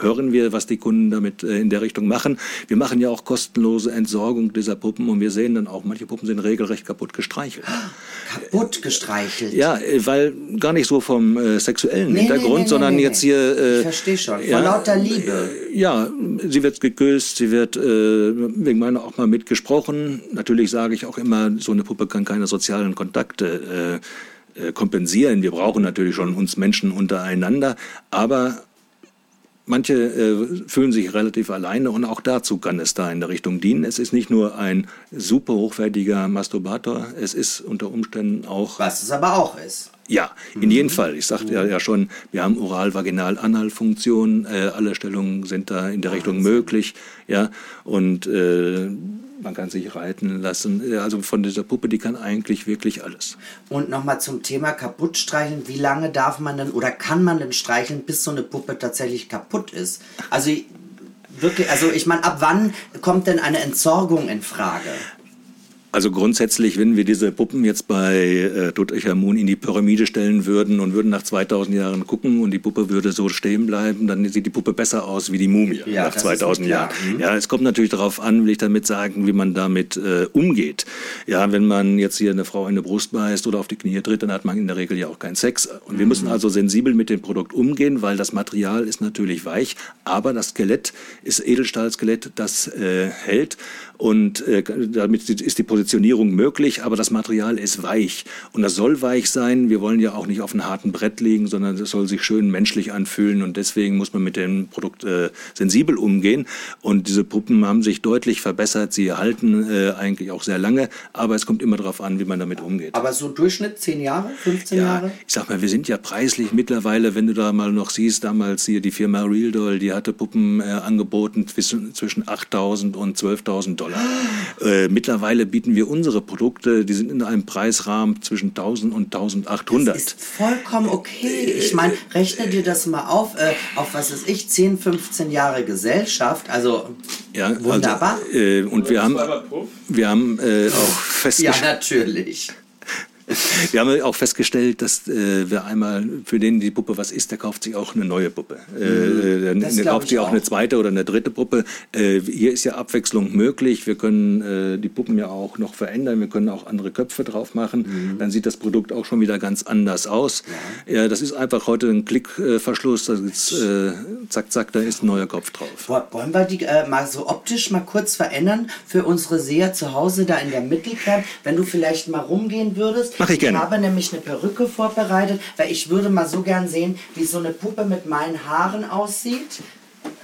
Speaker 3: hören wir, was die Kunden damit äh, in der Richtung machen. Wir machen ja auch kostenlose Entsorgung dieser Puppen und wir sehen dann auch, manche Puppen sind regelrecht kaputt gestreichelt.
Speaker 2: Kaputt gestreichelt.
Speaker 3: Ja, äh, weil gar nicht so vom äh, sexuellen
Speaker 2: Nee,
Speaker 3: Hintergrund,
Speaker 2: nee, nee,
Speaker 3: sondern jetzt hier. Äh,
Speaker 2: Ich verstehe schon. Von lauter Liebe.
Speaker 3: Äh, ja, sie wird geküsst, sie wird äh, wegen meiner auch mal mitgesprochen. Natürlich sage ich auch immer, so eine Puppe kann keine sozialen Kontakte kompensieren. Wir brauchen natürlich schon uns Menschen untereinander, aber Manche äh, fühlen sich relativ alleine und auch dazu kann es da in der Richtung dienen. Es ist nicht nur ein super hochwertiger Masturbator, es ist unter Umständen auch
Speaker 2: Was es aber auch ist.
Speaker 3: ja, in jedem Fall. Ich sagte ja, ja schon, wir haben Oral-Vaginal-Anal-Funktion. Äh, alle Stellungen sind da in der Richtung möglich. Ja, und äh, man kann sich reiten lassen. Äh, Also von dieser Puppe, die kann eigentlich wirklich alles.
Speaker 2: Und nochmal zum Thema kaputt streicheln. Wie lange darf man denn oder kann man denn streicheln, bis so eine Puppe tatsächlich kaputt ist? Also wirklich, also ich meine, ab wann kommt denn eine Entsorgung in Frage?
Speaker 3: Also grundsätzlich, wenn wir diese Puppen jetzt bei äh, Tutanchamun in die Pyramide stellen würden und würden nach 2000 Jahren gucken und die Puppe würde so stehen bleiben, dann sieht die Puppe besser aus wie die Mumie
Speaker 2: Ja,
Speaker 3: nach
Speaker 2: das ist
Speaker 3: 2000
Speaker 2: mir klar.
Speaker 3: Jahren.
Speaker 2: Mhm.
Speaker 3: Ja, es kommt natürlich darauf an, will ich damit sagen, wie man damit äh, umgeht. Ja, wenn man jetzt hier eine Frau in die Brust beißt oder auf die Knie tritt, dann hat man in der Regel ja auch keinen Sex. Und wir müssen also sensibel mit dem Produkt umgehen, weil das Material ist natürlich weich, aber das Skelett ist Edelstahlskelett, das äh, hält und äh, damit ist die Positionierung möglich, aber das Material ist weich und das soll weich sein. Wir wollen ja auch nicht auf einem harten Brett liegen, sondern es soll sich schön menschlich anfühlen und deswegen muss man mit dem Produkt äh, sensibel umgehen und diese Puppen haben sich deutlich verbessert. Sie halten äh, eigentlich auch sehr lange, aber es kommt immer darauf an, wie man damit umgeht.
Speaker 2: Aber so Durchschnitt 10 Jahre, 15
Speaker 3: Ja,
Speaker 2: Jahre?
Speaker 3: ich sag mal, wir sind ja preislich mittlerweile, wenn du da mal noch siehst, damals hier die Firma Real Doll, die hatte Puppen äh, angeboten zwischen, zwischen 8.000 und 12.000 Dollar. Äh, mittlerweile bieten wir unsere Produkte, die sind in einem Preisrahmen zwischen 1000 und 1800.
Speaker 2: Das ist vollkommen okay. Ich meine, rechne dir das mal auf, äh, auf was ist ich, 10, 15 Jahre Gesellschaft, also
Speaker 3: ja,
Speaker 2: wunderbar.
Speaker 3: Also, äh, und wir haben, wir haben äh, auch festgestellt.
Speaker 2: Ja, natürlich.
Speaker 3: Wir haben auch festgestellt, dass äh, wir einmal, für den die Puppe was ist, der kauft sich auch eine neue Puppe. Äh, der, der kauft sich auch, auch, eine zweite oder eine dritte Puppe. Äh, hier ist ja Abwechslung möglich. Wir können äh, die Puppen ja auch noch verändern. Wir können auch andere Köpfe drauf machen. Mhm. Dann sieht das Produkt auch schon wieder ganz anders aus. Ja. ja das ist einfach heute ein Klickverschluss. Da ist, äh, zack, zack, da ist ein neuer Kopf drauf.
Speaker 2: Wollen wir die äh, mal so optisch mal kurz verändern für unsere Seher zu Hause da in der Mittelcamp? Wenn du vielleicht mal rumgehen würdest.
Speaker 3: Mach ich gerne.
Speaker 2: Ich habe nämlich eine Perücke vorbereitet, weil ich würde mal so gern sehen, wie so eine Puppe mit meinen Haaren aussieht.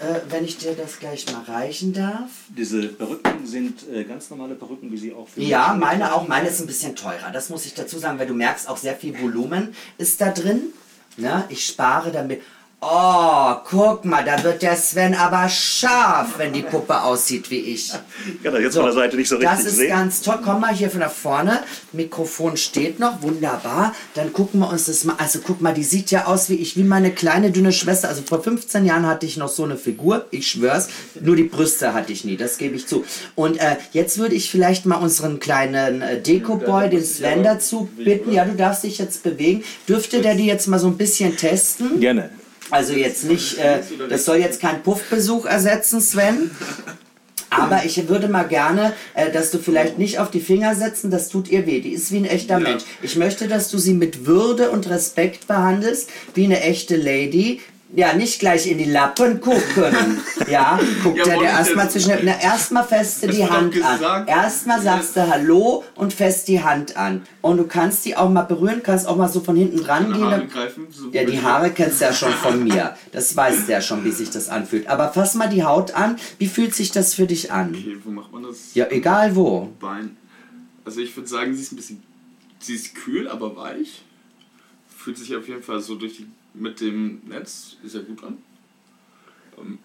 Speaker 2: Äh, wenn ich dir das gleich mal reichen darf.
Speaker 3: Diese Perücken sind äh, ganz normale Perücken, wie sie auch
Speaker 2: für Ja, meine auch. Meine ist ein bisschen teurer. Das muss ich dazu sagen, weil du merkst, auch sehr viel Volumen ist da drin. Ja, ich spare damit. Oh, guck mal, da wird der Sven aber scharf, wenn die Puppe aussieht wie ich.
Speaker 3: Ich *laughs* kann das jetzt so, von der Seite nicht so richtig
Speaker 2: sehen. Das ist
Speaker 3: sehen.
Speaker 2: ganz toll. Komm mal hier von da vorne. Mikrofon steht noch, wunderbar. Dann gucken wir uns das mal. Also guck mal, die sieht ja aus wie ich, wie meine kleine dünne Schwester. Also vor 15 Jahren hatte ich noch so eine Figur, ich schwör's. Nur die Brüste hatte ich nie, das gebe ich zu. Und äh, jetzt würde ich vielleicht mal unseren kleinen äh, Deko-Boy, den Sven, dazu bitten. Ja, du darfst dich jetzt bewegen. Dürfte der die jetzt mal so ein bisschen testen?
Speaker 3: Gerne.
Speaker 2: Also jetzt nicht, äh, das soll jetzt kein Puffbesuch ersetzen, Sven. Aber ich würde mal gerne, äh, dass du vielleicht nicht auf die Finger setzen, das tut ihr weh. Die ist wie ein echter Mensch. Ich möchte, dass du sie mit Würde und Respekt behandelst, wie eine echte Lady, ja, nicht gleich in die Lappen gucken. *laughs* Ja, guckt ja, er dir erstmal zwischen. Na, erstmal feste die Hand an. Erstmal sagst du Hallo und fest die Hand an. Und du kannst die auch mal berühren, kannst auch mal so von hinten dran gehen. So ja, die Haare kennst du ja schon von mir. Das weißt du ja schon, wie sich das anfühlt. Aber fass mal die Haut an. Wie fühlt sich das für dich an?
Speaker 1: Okay, wo macht man das?
Speaker 2: Ja, egal wo.
Speaker 1: Bein. Also ich würde sagen, sie ist ein bisschen. Sie ist kühl, aber weich. Fühlt sich auf jeden Fall so durch die mit dem Netz ist ja gut an. Ähm,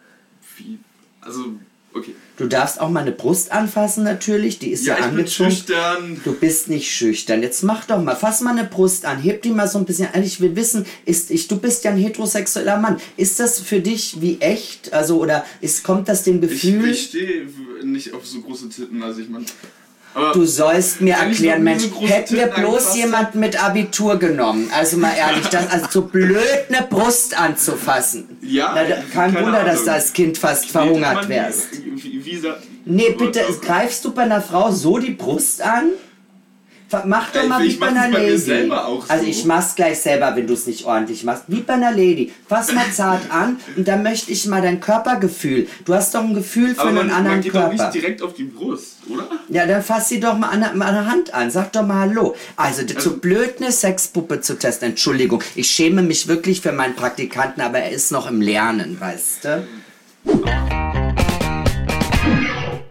Speaker 1: wie, also, okay.
Speaker 2: Du darfst auch mal eine Brust anfassen natürlich, die ist ja, ja angezogen.
Speaker 1: Bin schüchtern.
Speaker 2: Du bist nicht schüchtern. Jetzt mach doch mal, fass mal eine Brust an, heb die mal so ein bisschen an. Ich will wissen, ist ich, du bist ja ein heterosexueller Mann. Ist das für dich wie echt? Also oder ist kommt das dem Gefühl?
Speaker 1: Ich, ich stehe nicht auf so große Titten, also ich meine.
Speaker 2: Aber du sollst mir erklären, Mensch, hätten wir bloß jemanden mit Abitur genommen. Also mal ehrlich, das, also so blöd eine Brust anzufassen.
Speaker 1: Ja.
Speaker 2: Na, kein Wunder, dass du als Kind fast verhungert wärst.
Speaker 1: Wie, wie, wie,
Speaker 2: nee, bitte, greifst du bei einer Frau so die Brust an? Mach doch mal wie bei einer Lady. Also ich mach's gleich selber, wenn du es nicht ordentlich machst. Wie bei einer Lady. Fass mal zart an und dann möchte ich mal dein Körpergefühl. Du hast doch ein Gefühl für einen anderen
Speaker 1: man geht
Speaker 2: Körper.
Speaker 1: Doch nicht direkt auf die Brust, oder?
Speaker 2: Ja, dann fass sie doch mal an, an der Hand an. Sag doch mal Hallo. Also, also zu blöd, eine Sexpuppe zu testen. Entschuldigung, ich schäme mich wirklich für meinen Praktikanten, aber er ist noch im Lernen, weißt du?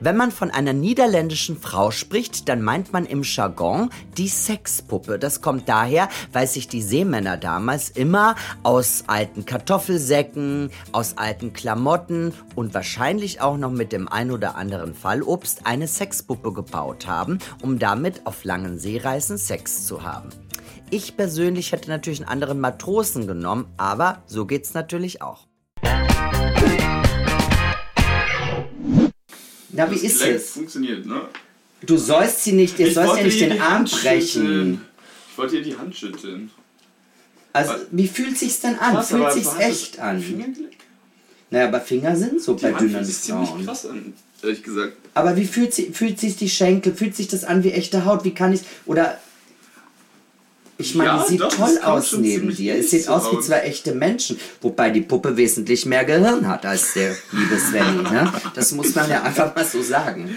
Speaker 2: Wenn man von einer niederländischen Frau spricht, dann meint man im Jargon die Sexpuppe. Das kommt daher, weil sich die Seemänner damals immer aus alten Kartoffelsäcken, aus alten Klamotten und wahrscheinlich auch noch mit dem ein oder anderen Fallobst eine Sexpuppe gebaut haben, um damit auf langen Seereisen Sex zu haben. Ich persönlich hätte natürlich einen anderen Matrosen genommen, aber so geht's natürlich auch. Na, wie
Speaker 1: das
Speaker 2: ist es?
Speaker 1: funktioniert, ne?
Speaker 2: Du sollst sie nicht, ihr sollst ja nicht den Arm brechen.
Speaker 1: Ich wollte ihr die Hand schütteln.
Speaker 2: Also, wie fühlt sich's denn an?
Speaker 1: Krass,
Speaker 2: fühlt sich's echt an?
Speaker 1: Fingergelenk?
Speaker 2: Naja, aber Finger sind so
Speaker 1: Die
Speaker 2: bei
Speaker 1: Hand
Speaker 2: dünnen
Speaker 1: fühlt sich ziemlich
Speaker 2: Frauen.
Speaker 1: krass an, ehrlich gesagt.
Speaker 2: Aber wie fühlt, sie, fühlt sich die Schenkel? Fühlt sich das an wie echte Haut? Wie kann ich. Oder. Ich meine,
Speaker 1: Ja,
Speaker 2: die sieht
Speaker 1: doch,
Speaker 2: toll aus neben dir. Es sieht aus wie zwei echte Menschen. Wobei die Puppe wesentlich mehr Gehirn hat als der liebe Svenny. Ne? Das muss man ja einfach mal so sagen.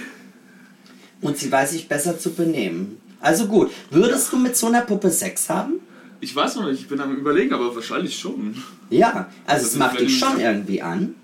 Speaker 2: Und sie weiß sich besser zu benehmen. Also gut, würdest du mit so einer Puppe Sex haben?
Speaker 1: Ich weiß noch nicht, ich bin am überlegen, aber wahrscheinlich schon.
Speaker 2: Ja, also es
Speaker 1: Also
Speaker 2: macht
Speaker 1: wenn
Speaker 2: dich schon irgendwie an.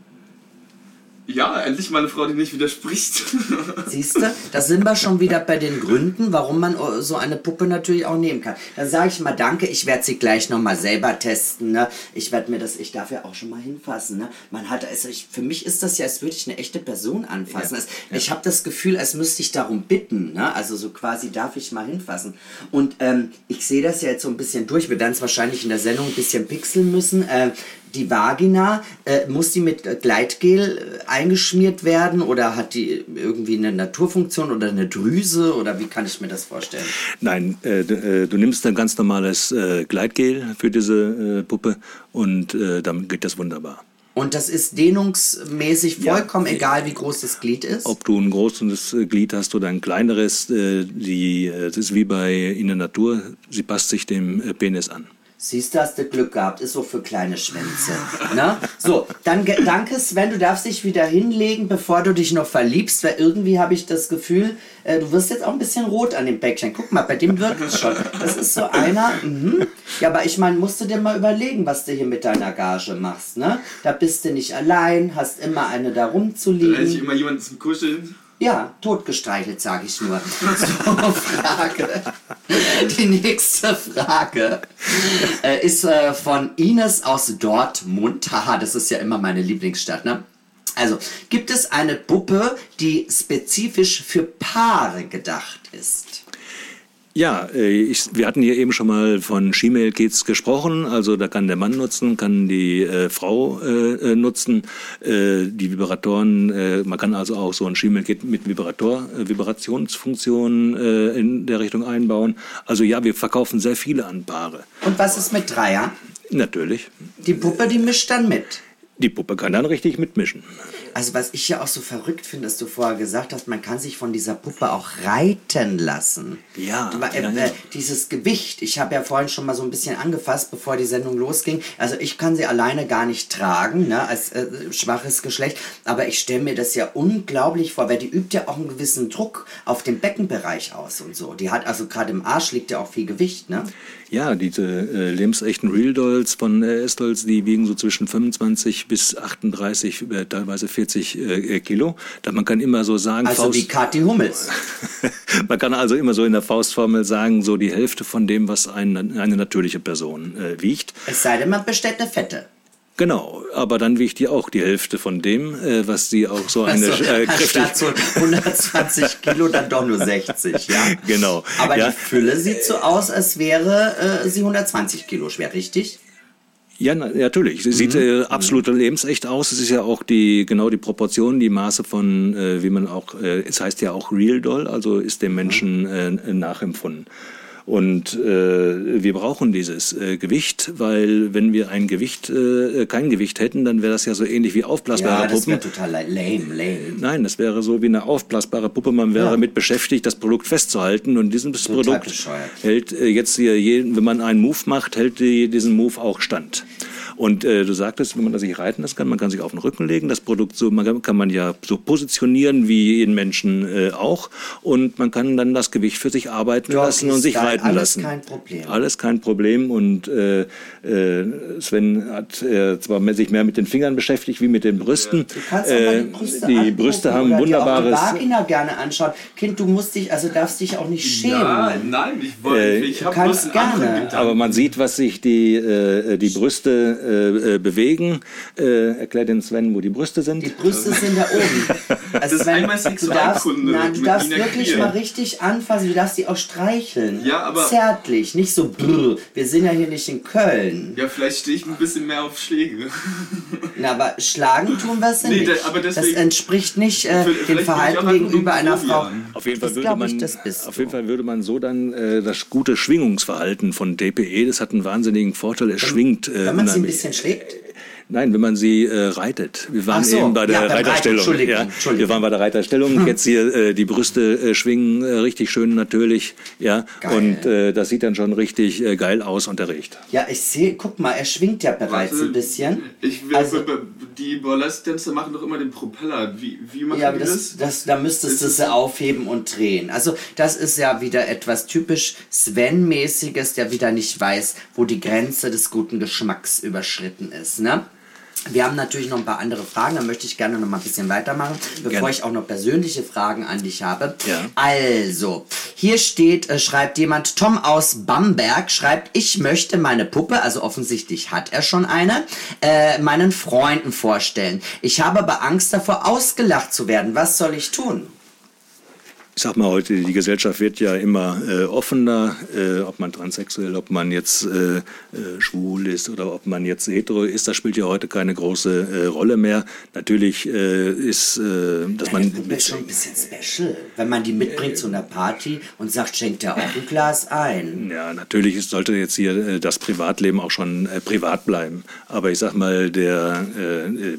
Speaker 1: Ja, endlich mal eine Frau, die nicht widerspricht. *laughs*
Speaker 2: Siehst du, da sind wir schon wieder bei den Gründen, warum man äh, so eine Puppe natürlich auch nehmen kann. Dann sage ich mal danke, ich werde sie gleich nochmal selber testen. Ne? Ich werde mir das, ich darf ja auch schon mal hinfassen. Ne? Man hat, also ich, für mich ist das ja, als würde ich eine echte Person anfassen. Ja. Ja. Ich habe das Gefühl, als müsste ich darum bitten. Ne? Also so quasi darf ich mal hinfassen. Und ähm, ich sehe das ja jetzt so ein bisschen durch. Wir werden es wahrscheinlich in der Sendung ein bisschen pixeln müssen. Äh, die Vagina, äh, muss die mit Gleitgel äh, eingeschmiert werden oder hat die irgendwie eine Naturfunktion oder eine Drüse oder wie kann ich mir das vorstellen?
Speaker 3: Nein, äh, du, äh, du, nimmst ein ganz normales äh, Gleitgel für diese äh, Puppe und dann geht das wunderbar.
Speaker 2: Und das ist dehnungsmäßig vollkommen ja. egal, wie groß das Glied ist?
Speaker 3: Ob du ein großes Glied hast oder ein kleineres, die, das ist wie bei in der Natur, sie passt sich dem Penis an.
Speaker 2: Siehst du, hast du Glück gehabt. Ist so für kleine Schwänze. Na? So, dann danke Sven. Du darfst dich wieder hinlegen, bevor du dich noch verliebst, weil irgendwie habe ich das Gefühl, äh, du wirst jetzt auch ein bisschen rot an dem Bäckchen. Guck mal, bei dem wirkt es schon. Das ist so einer. Mhm. Ja, aber ich meine, musst du dir mal überlegen, was du hier mit deiner Gage machst. Ne? Da bist du nicht allein, hast immer eine da rumzuliegen. Da
Speaker 1: ist immer jemand zum Kuscheln.
Speaker 2: Ja, totgestreichelt, sage ich nur. *laughs* So, Frage. Die nächste Frage äh, ist äh, von Ines aus Dortmund. Haha, das ist ja immer meine Lieblingsstadt, ne? Also, gibt es eine Puppe, die spezifisch für Paare gedacht ist?
Speaker 3: Ja, äh, ich, wir hatten hier eben schon mal von Shemale Kids gesprochen. Also da kann der Mann nutzen, kann die äh, Frau äh, äh nutzen. Äh, die Vibratoren, äh, man kann also auch so ein Shemale Kit mit Vibrator, Vibrationsfunktion äh, in der Richtung einbauen. Also ja, wir verkaufen sehr viele an Paare.
Speaker 2: Und was ist mit Dreier?
Speaker 3: Natürlich.
Speaker 2: Die Puppe, die mischt dann mit.
Speaker 3: Die Puppe kann dann richtig mitmischen.
Speaker 2: Also was ich ja auch so verrückt finde, dass du vorher gesagt hast, man kann sich von dieser Puppe auch reiten lassen.
Speaker 3: Ja.
Speaker 2: Aber, äh, äh, dieses Gewicht, ich habe ja vorhin schon mal so ein bisschen angefasst, bevor die Sendung losging. Also ich kann sie alleine gar nicht tragen, ne, als äh, schwaches Geschlecht. Aber ich stelle mir das ja unglaublich vor, weil die übt ja auch einen gewissen Druck auf dem Beckenbereich aus und so. Die hat also gerade im Arsch liegt ja auch viel Gewicht, ne?
Speaker 3: Ja, diese äh, lebensechten Real Dolls von äh, S-Dolls, die wiegen so zwischen 25 bis 38, äh, teilweise 40 äh, Kilo. Da man kann immer so sagen...
Speaker 2: Also Faust, wie Kathi Hummels. *laughs*
Speaker 3: man kann also immer so in der Faustformel sagen, so die Hälfte von dem, was ein, eine natürliche Person äh, wiegt.
Speaker 2: Es sei denn, man bestellt eine Fette.
Speaker 3: Genau, aber dann wiegt die auch die Hälfte von dem, äh, was sie auch so eine also,
Speaker 2: äh, *laughs* Statt so 120 Kilo dann doch nur 60, ja? *laughs*
Speaker 3: Genau.
Speaker 2: Aber
Speaker 3: ja.
Speaker 2: die Fülle sieht so aus, als wäre äh, sie 120 Kilo schwer, richtig?
Speaker 3: Ja, na, natürlich. Sie mhm. sieht äh, absolut lebensecht aus. Es ist ja auch die genau die Proportion, die Maße von, äh, wie man auch, äh, es heißt ja auch Real Doll, also ist dem Menschen äh, nachempfunden. Und äh, wir brauchen dieses äh, Gewicht, weil wenn wir ein Gewicht, äh, kein Gewicht hätten, dann wäre das ja so ähnlich wie aufblasbare
Speaker 2: ja, das
Speaker 3: Puppen.
Speaker 2: total lame, lame.
Speaker 3: Nein, das wäre so wie eine aufblasbare Puppe. Man wäre ja. damit beschäftigt, das Produkt festzuhalten. Und dieses total Produkt bescheuert. hält äh, jetzt hier, jeden, wenn man einen Move macht, hält die, diesen Move auch stand. Und äh, du sagtest, wenn man das sich reiten lassen kann, man kann sich auf den Rücken legen. Das Produkt so man kann man ja so positionieren wie jeden Menschen äh, auch. Und man kann dann das Gewicht für sich arbeiten Dog lassen und sich reiten
Speaker 2: alles
Speaker 3: lassen.
Speaker 2: Alles kein Problem.
Speaker 3: Alles kein Problem. Und äh, äh, Sven hat äh, zwar sich mehr mit den Fingern beschäftigt wie mit den Brüsten.
Speaker 2: Du kannst äh, die Brüste,
Speaker 3: die Brüste haben wunderbares.
Speaker 2: Auch die Vagina gerne anschauen. Kind, du musst dich, also darfst dich auch nicht schämen.
Speaker 1: Ja, nein, ich wollte, äh, ich habe gerne.
Speaker 3: Aber man sieht, was sich die, äh, die Brüste äh, äh, bewegen. Äh, erklär den Sven, wo die Brüste sind.
Speaker 2: Die Brüste sind da oben.
Speaker 1: Also *laughs* das Sven,
Speaker 2: ist du darfst, nein, du darfst wirklich mal richtig anfassen. Du darfst sie auch streicheln.
Speaker 1: Ja, aber
Speaker 2: zärtlich, nicht so brr. Wir sind ja hier nicht in Köln.
Speaker 1: Ja, vielleicht stehe ich ein bisschen mehr auf Schläge.
Speaker 2: Na, aber schlagen tun wir es nee, nicht. Da, das entspricht nicht äh, dem Verhalten gegenüber einer Frau.
Speaker 3: Auf jeden Fall würde man, auf jeden Fall würde man so dann äh, das gute Schwingungsverhalten von DPE, das hat einen wahnsinnigen Vorteil. Es schwingt.
Speaker 2: Äh, wenn ein bisschen schlägt.
Speaker 3: Nein, wenn man sie äh, reitet. Wir waren so, eben bei der ja, Reiterstellung. Entschuldigung, ja. Entschuldigung. Wir waren bei der Reiterstellung. Hm. Jetzt hier äh, die Brüste äh, schwingen äh, richtig schön natürlich. Ja. Geil. Und äh, das sieht dann schon richtig äh, geil aus und erregt.
Speaker 2: Ja, ich sehe, guck mal, er schwingt ja bereits also, ein bisschen.
Speaker 1: Ich will, also, die Burlesque-Tänzer machen doch immer den Propeller. Wie, wie machen
Speaker 2: ja,
Speaker 1: die
Speaker 2: das? das? das da müsstest du sie aufheben und drehen. Also das ist ja wieder etwas typisch Sven-mäßiges, der wieder nicht weiß, wo die Grenze des guten Geschmacks überschritten ist. Ne? Wir haben natürlich noch ein paar andere Fragen, da möchte ich gerne noch mal ein bisschen weitermachen, bevor
Speaker 3: Gerne.
Speaker 2: ich auch noch persönliche Fragen an dich habe.
Speaker 3: Ja.
Speaker 2: Also, hier steht, äh, schreibt jemand, Tom aus Bamberg schreibt, ich möchte meine Puppe, also offensichtlich hat er schon eine, äh, meinen Freunden vorstellen. Ich habe aber Angst davor, ausgelacht zu werden. Was soll ich tun?
Speaker 3: Ich sag mal heute, die Gesellschaft wird ja immer äh, offener, äh, ob man transsexuell, ob man jetzt äh, äh, schwul ist oder ob man jetzt hetero ist, das spielt ja heute keine große äh, Rolle mehr. Natürlich äh, ist, dass man
Speaker 2: Puppe ist schon ein bisschen special, wenn man die mitbringt zu einer Party und sagt, schenkt er auch ein Glas ein.
Speaker 3: Ja, natürlich sollte jetzt hier das Privatleben auch schon privat bleiben. Aber ich sag mal, der,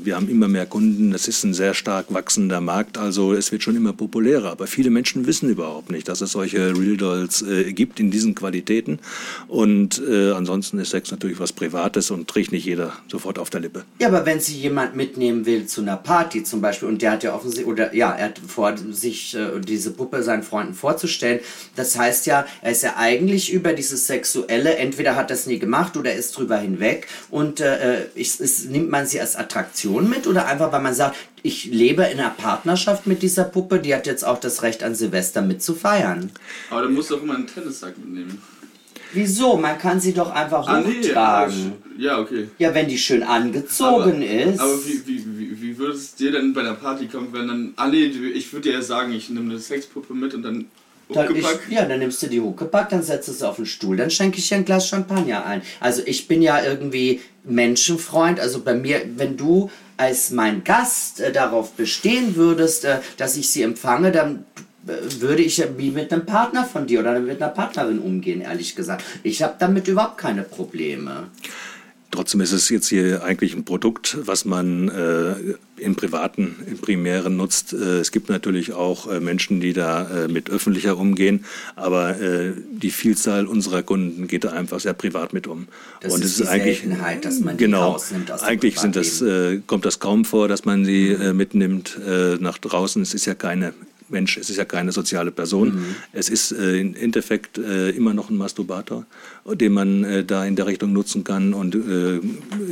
Speaker 3: wir haben immer mehr Kunden. Das ist ein sehr stark wachsender Markt. Also es wird schon immer populärer. Aber viele Menschen wissen überhaupt nicht, dass es solche Real Dolls äh, gibt in diesen Qualitäten. Und äh, ansonsten ist Sex natürlich was Privates und trägt nicht jeder sofort auf der Lippe.
Speaker 2: Ja, aber wenn sie jemand mitnehmen will zu einer Party zum Beispiel und der hat ja offensichtlich, oder ja, er hat vor, sich äh, diese Puppe seinen Freunden vorzustellen, das heißt ja, er ist ja eigentlich über dieses Sexuelle, entweder hat es nie gemacht oder ist drüber hinweg und äh, ich, ist, nimmt man sie als Attraktion mit oder einfach, weil man sagt, ich lebe in einer Partnerschaft mit dieser Puppe, die hat jetzt auch das Recht an Silvester mitzufeiern.
Speaker 1: Aber du musst doch immer einen Tennissack mitnehmen.
Speaker 2: Wieso? Man kann sie doch einfach hochtragen.
Speaker 1: ja, okay.
Speaker 2: Ja, wenn die schön angezogen
Speaker 1: aber,
Speaker 2: ist.
Speaker 1: Aber wie, wie, wie, wie würde es dir denn bei der Party kommen, wenn dann. Ah nee, du- ich würde dir ja sagen, ich nehme eine Sexpuppe mit und dann.
Speaker 2: Dann ich, ja, dann nimmst du die Huckepack, dann setzt du sie auf den Stuhl, dann schenke ich dir ein Glas Champagner ein. Also ich bin ja irgendwie Menschenfreund, also bei mir, wenn du als mein Gast äh, darauf bestehen würdest, äh, dass ich sie empfange, dann äh, würde ich wie mit einem Partner von dir oder mit einer Partnerin umgehen, ehrlich gesagt. Ich habe damit überhaupt keine Probleme.
Speaker 3: Trotzdem ist es jetzt hier eigentlich ein Produkt, was man äh, im Privaten, im Primären nutzt. Äh, es gibt natürlich auch äh, Menschen, die da äh, mit öffentlicher umgehen, aber äh, die Vielzahl unserer Kunden geht da einfach sehr privat mit um.
Speaker 2: Das ist die Seltenheit, dass man die
Speaker 3: genau,
Speaker 2: rausnimmt aus
Speaker 3: eigentlich sind das, äh, kommt das kaum vor, dass man sie mitnimmt nach draußen. Es ist ja keine Mensch, es ist ja keine soziale Person.
Speaker 2: Mhm.
Speaker 3: Es ist äh, im Endeffekt äh, immer noch ein Masturbator, den man äh, da in der Richtung nutzen kann und äh,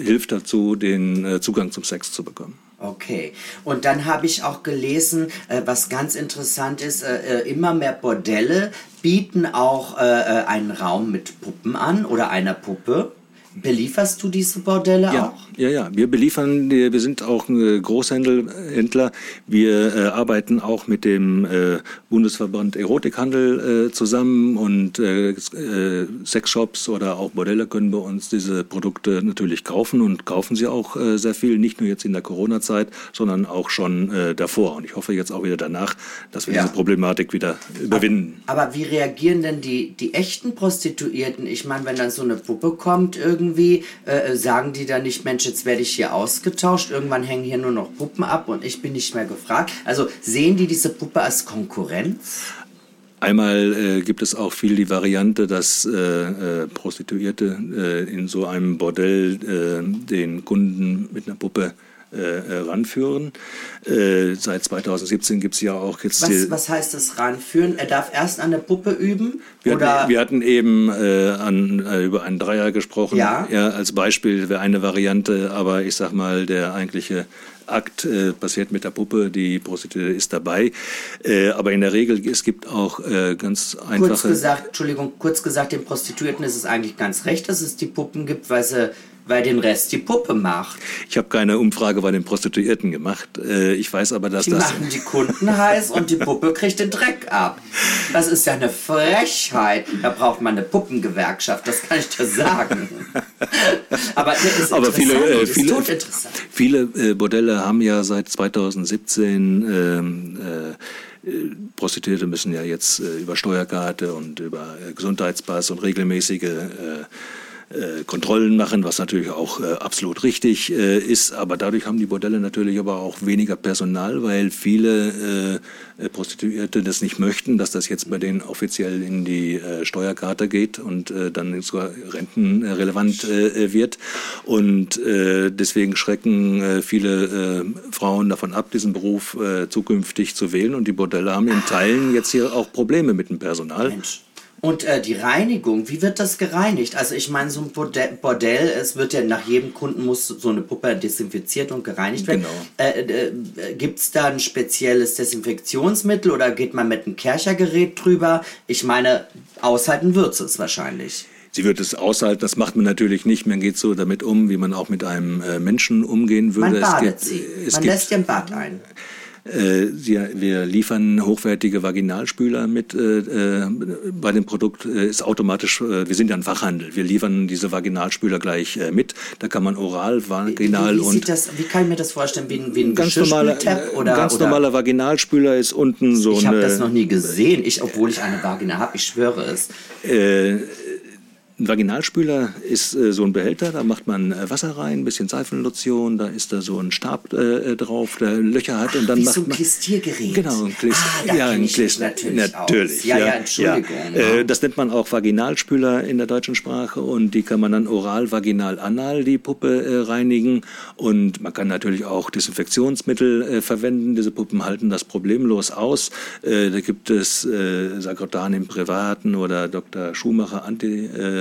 Speaker 3: hilft dazu, den äh, Zugang zum Sex zu bekommen.
Speaker 2: Okay. Und dann habe ich auch gelesen, äh, was ganz interessant ist, immer mehr Bordelle bieten auch einen Raum mit Puppen an oder einer Puppe. Belieferst du diese Bordelle
Speaker 3: Ja,
Speaker 2: auch?
Speaker 3: ja, ja. Wir beliefern, wir sind auch ein Großhändler. Wir äh, arbeiten auch mit dem äh, Bundesverband Erotikhandel äh, zusammen und äh, äh, Sexshops oder auch Bordelle können bei uns diese Produkte natürlich kaufen und kaufen sie auch äh, sehr viel, nicht nur jetzt in der Corona-Zeit, sondern auch schon äh, davor. Und ich hoffe jetzt auch wieder danach, dass wir
Speaker 2: Ja.
Speaker 3: diese Problematik wieder überwinden.
Speaker 2: Aber wie reagieren denn die, die echten Prostituierten? Ich meine, wenn dann so eine Puppe kommt irgendwie, äh, sagen die dann nicht, Mensch, jetzt werde ich hier ausgetauscht, irgendwann hängen hier nur noch Puppen ab und ich bin nicht mehr gefragt. Also sehen die diese Puppe als Konkurrenz?
Speaker 3: Einmal äh, gibt es auch viel die Variante, dass äh, äh, Prostituierte äh, in so einem Bordell äh, den Kunden mit einer Puppe äh, äh, ranführen. Äh, seit 2017 gibt es ja auch jetzt
Speaker 2: Was,
Speaker 3: die,
Speaker 2: was heißt das ranführen? Er darf erst an der Puppe üben?
Speaker 3: wir,
Speaker 2: oder
Speaker 3: hatten, wir hatten eben äh, an, äh, über einen Dreier gesprochen.
Speaker 2: Ja.
Speaker 3: als Beispiel wäre eine Variante, aber ich sag mal, der eigentliche Akt äh, passiert mit der Puppe, die Prostituierte ist dabei. Äh, aber in der Regel, es gibt auch äh, ganz
Speaker 2: kurz
Speaker 3: einfache...
Speaker 2: gesagt, Entschuldigung, kurz gesagt, den Prostituierten ist es eigentlich ganz recht, dass es die Puppen gibt, weil sie weil den Rest die Puppe macht.
Speaker 3: Ich habe keine Umfrage bei den Prostituierten gemacht. Äh, Ich weiß aber, dass
Speaker 2: Die
Speaker 3: das.
Speaker 2: machen die Kunden heiß und die Puppe kriegt den Dreck ab. Das ist ja eine Frechheit. Da braucht man eine Puppengewerkschaft, das kann ich dir sagen. *laughs* Aber das ist
Speaker 3: Aber viele,
Speaker 2: interessant,
Speaker 3: äh,
Speaker 2: das ist
Speaker 3: viele,
Speaker 2: totinteressant.
Speaker 3: viele äh, Bordelle haben ja seit 2017 ähm, äh, äh, Prostituierte müssen ja jetzt äh, über Steuerkarte und über äh, Gesundheitspass und regelmäßige äh, äh, Kontrollen machen, was natürlich auch äh, absolut richtig äh, ist. Aber dadurch haben die Bordelle natürlich aber auch weniger Personal, weil viele äh, äh, Prostituierte das nicht möchten, dass das jetzt bei denen offiziell in die Steuerkarte geht und dann sogar rentenrelevant wird. Und deswegen schrecken viele Frauen davon ab, diesen Beruf zukünftig zu wählen. Und die Bordelle haben in Teilen jetzt hier auch Probleme mit dem Personal.
Speaker 2: Mensch. Und äh, die Reinigung, wie wird das gereinigt? Also ich meine, so ein Bordell, es wird ja nach jedem Kunden muss so eine Puppe desinfiziert und gereinigt werden.
Speaker 3: Genau.
Speaker 2: Äh, äh, Gibt es da ein spezielles Desinfektionsmittel oder geht man mit einem Kerchergerät drüber? Ich meine, aushalten wird es wahrscheinlich.
Speaker 3: Sie wird es aushalten, das macht man natürlich nicht. Man geht so damit um, wie man auch mit einem äh, Menschen umgehen würde.
Speaker 2: Man badet
Speaker 3: es
Speaker 2: sie.
Speaker 3: gibt, es
Speaker 2: man
Speaker 3: gibt,
Speaker 2: lässt ihr ein Bad ein.
Speaker 3: Äh, Sie, wir liefern hochwertige Vaginalspüler mit äh, äh, bei dem Produkt ist automatisch wir sind ja ein Fachhandel. Wir liefern diese Vaginalspüler gleich mit. Da kann man oral vaginal
Speaker 2: wie, wie,
Speaker 3: und
Speaker 2: das, wie kann ich mir das vorstellen? Wie ein, wie ein
Speaker 3: ganz normaler
Speaker 2: Geschirrspültab oder
Speaker 3: ganz
Speaker 2: oder?
Speaker 3: normaler Vaginalspüler ist unten so
Speaker 2: ich habe das noch nie gesehen. Ich obwohl ich eine Vagina habe ich schwöre es.
Speaker 3: Äh, ein Vaginalspüler ist äh, so ein Behälter, da macht man äh, Wasser rein, ein bisschen Seifenlotion, da ist da so ein Stab äh, drauf, der Löcher hat und dann
Speaker 2: wie
Speaker 3: macht
Speaker 2: so ein
Speaker 3: man
Speaker 2: Klistiergerät
Speaker 3: Genau, ein Klist
Speaker 2: ah,
Speaker 3: ja, ein Klist
Speaker 2: natürlich,
Speaker 3: natürlich
Speaker 2: aus. Ja, ja, Entschuldigung.
Speaker 3: Ja.
Speaker 2: ja.
Speaker 3: Äh, das nennt man auch Vaginalspüler in der deutschen Sprache und die kann man dann oral, vaginal, anal die Puppe äh, reinigen und man kann natürlich auch Desinfektionsmittel äh, verwenden. Diese Puppen halten das problemlos aus. Äh, da gibt es äh, Sagrotan im Privaten oder Dr. Schumacher Anti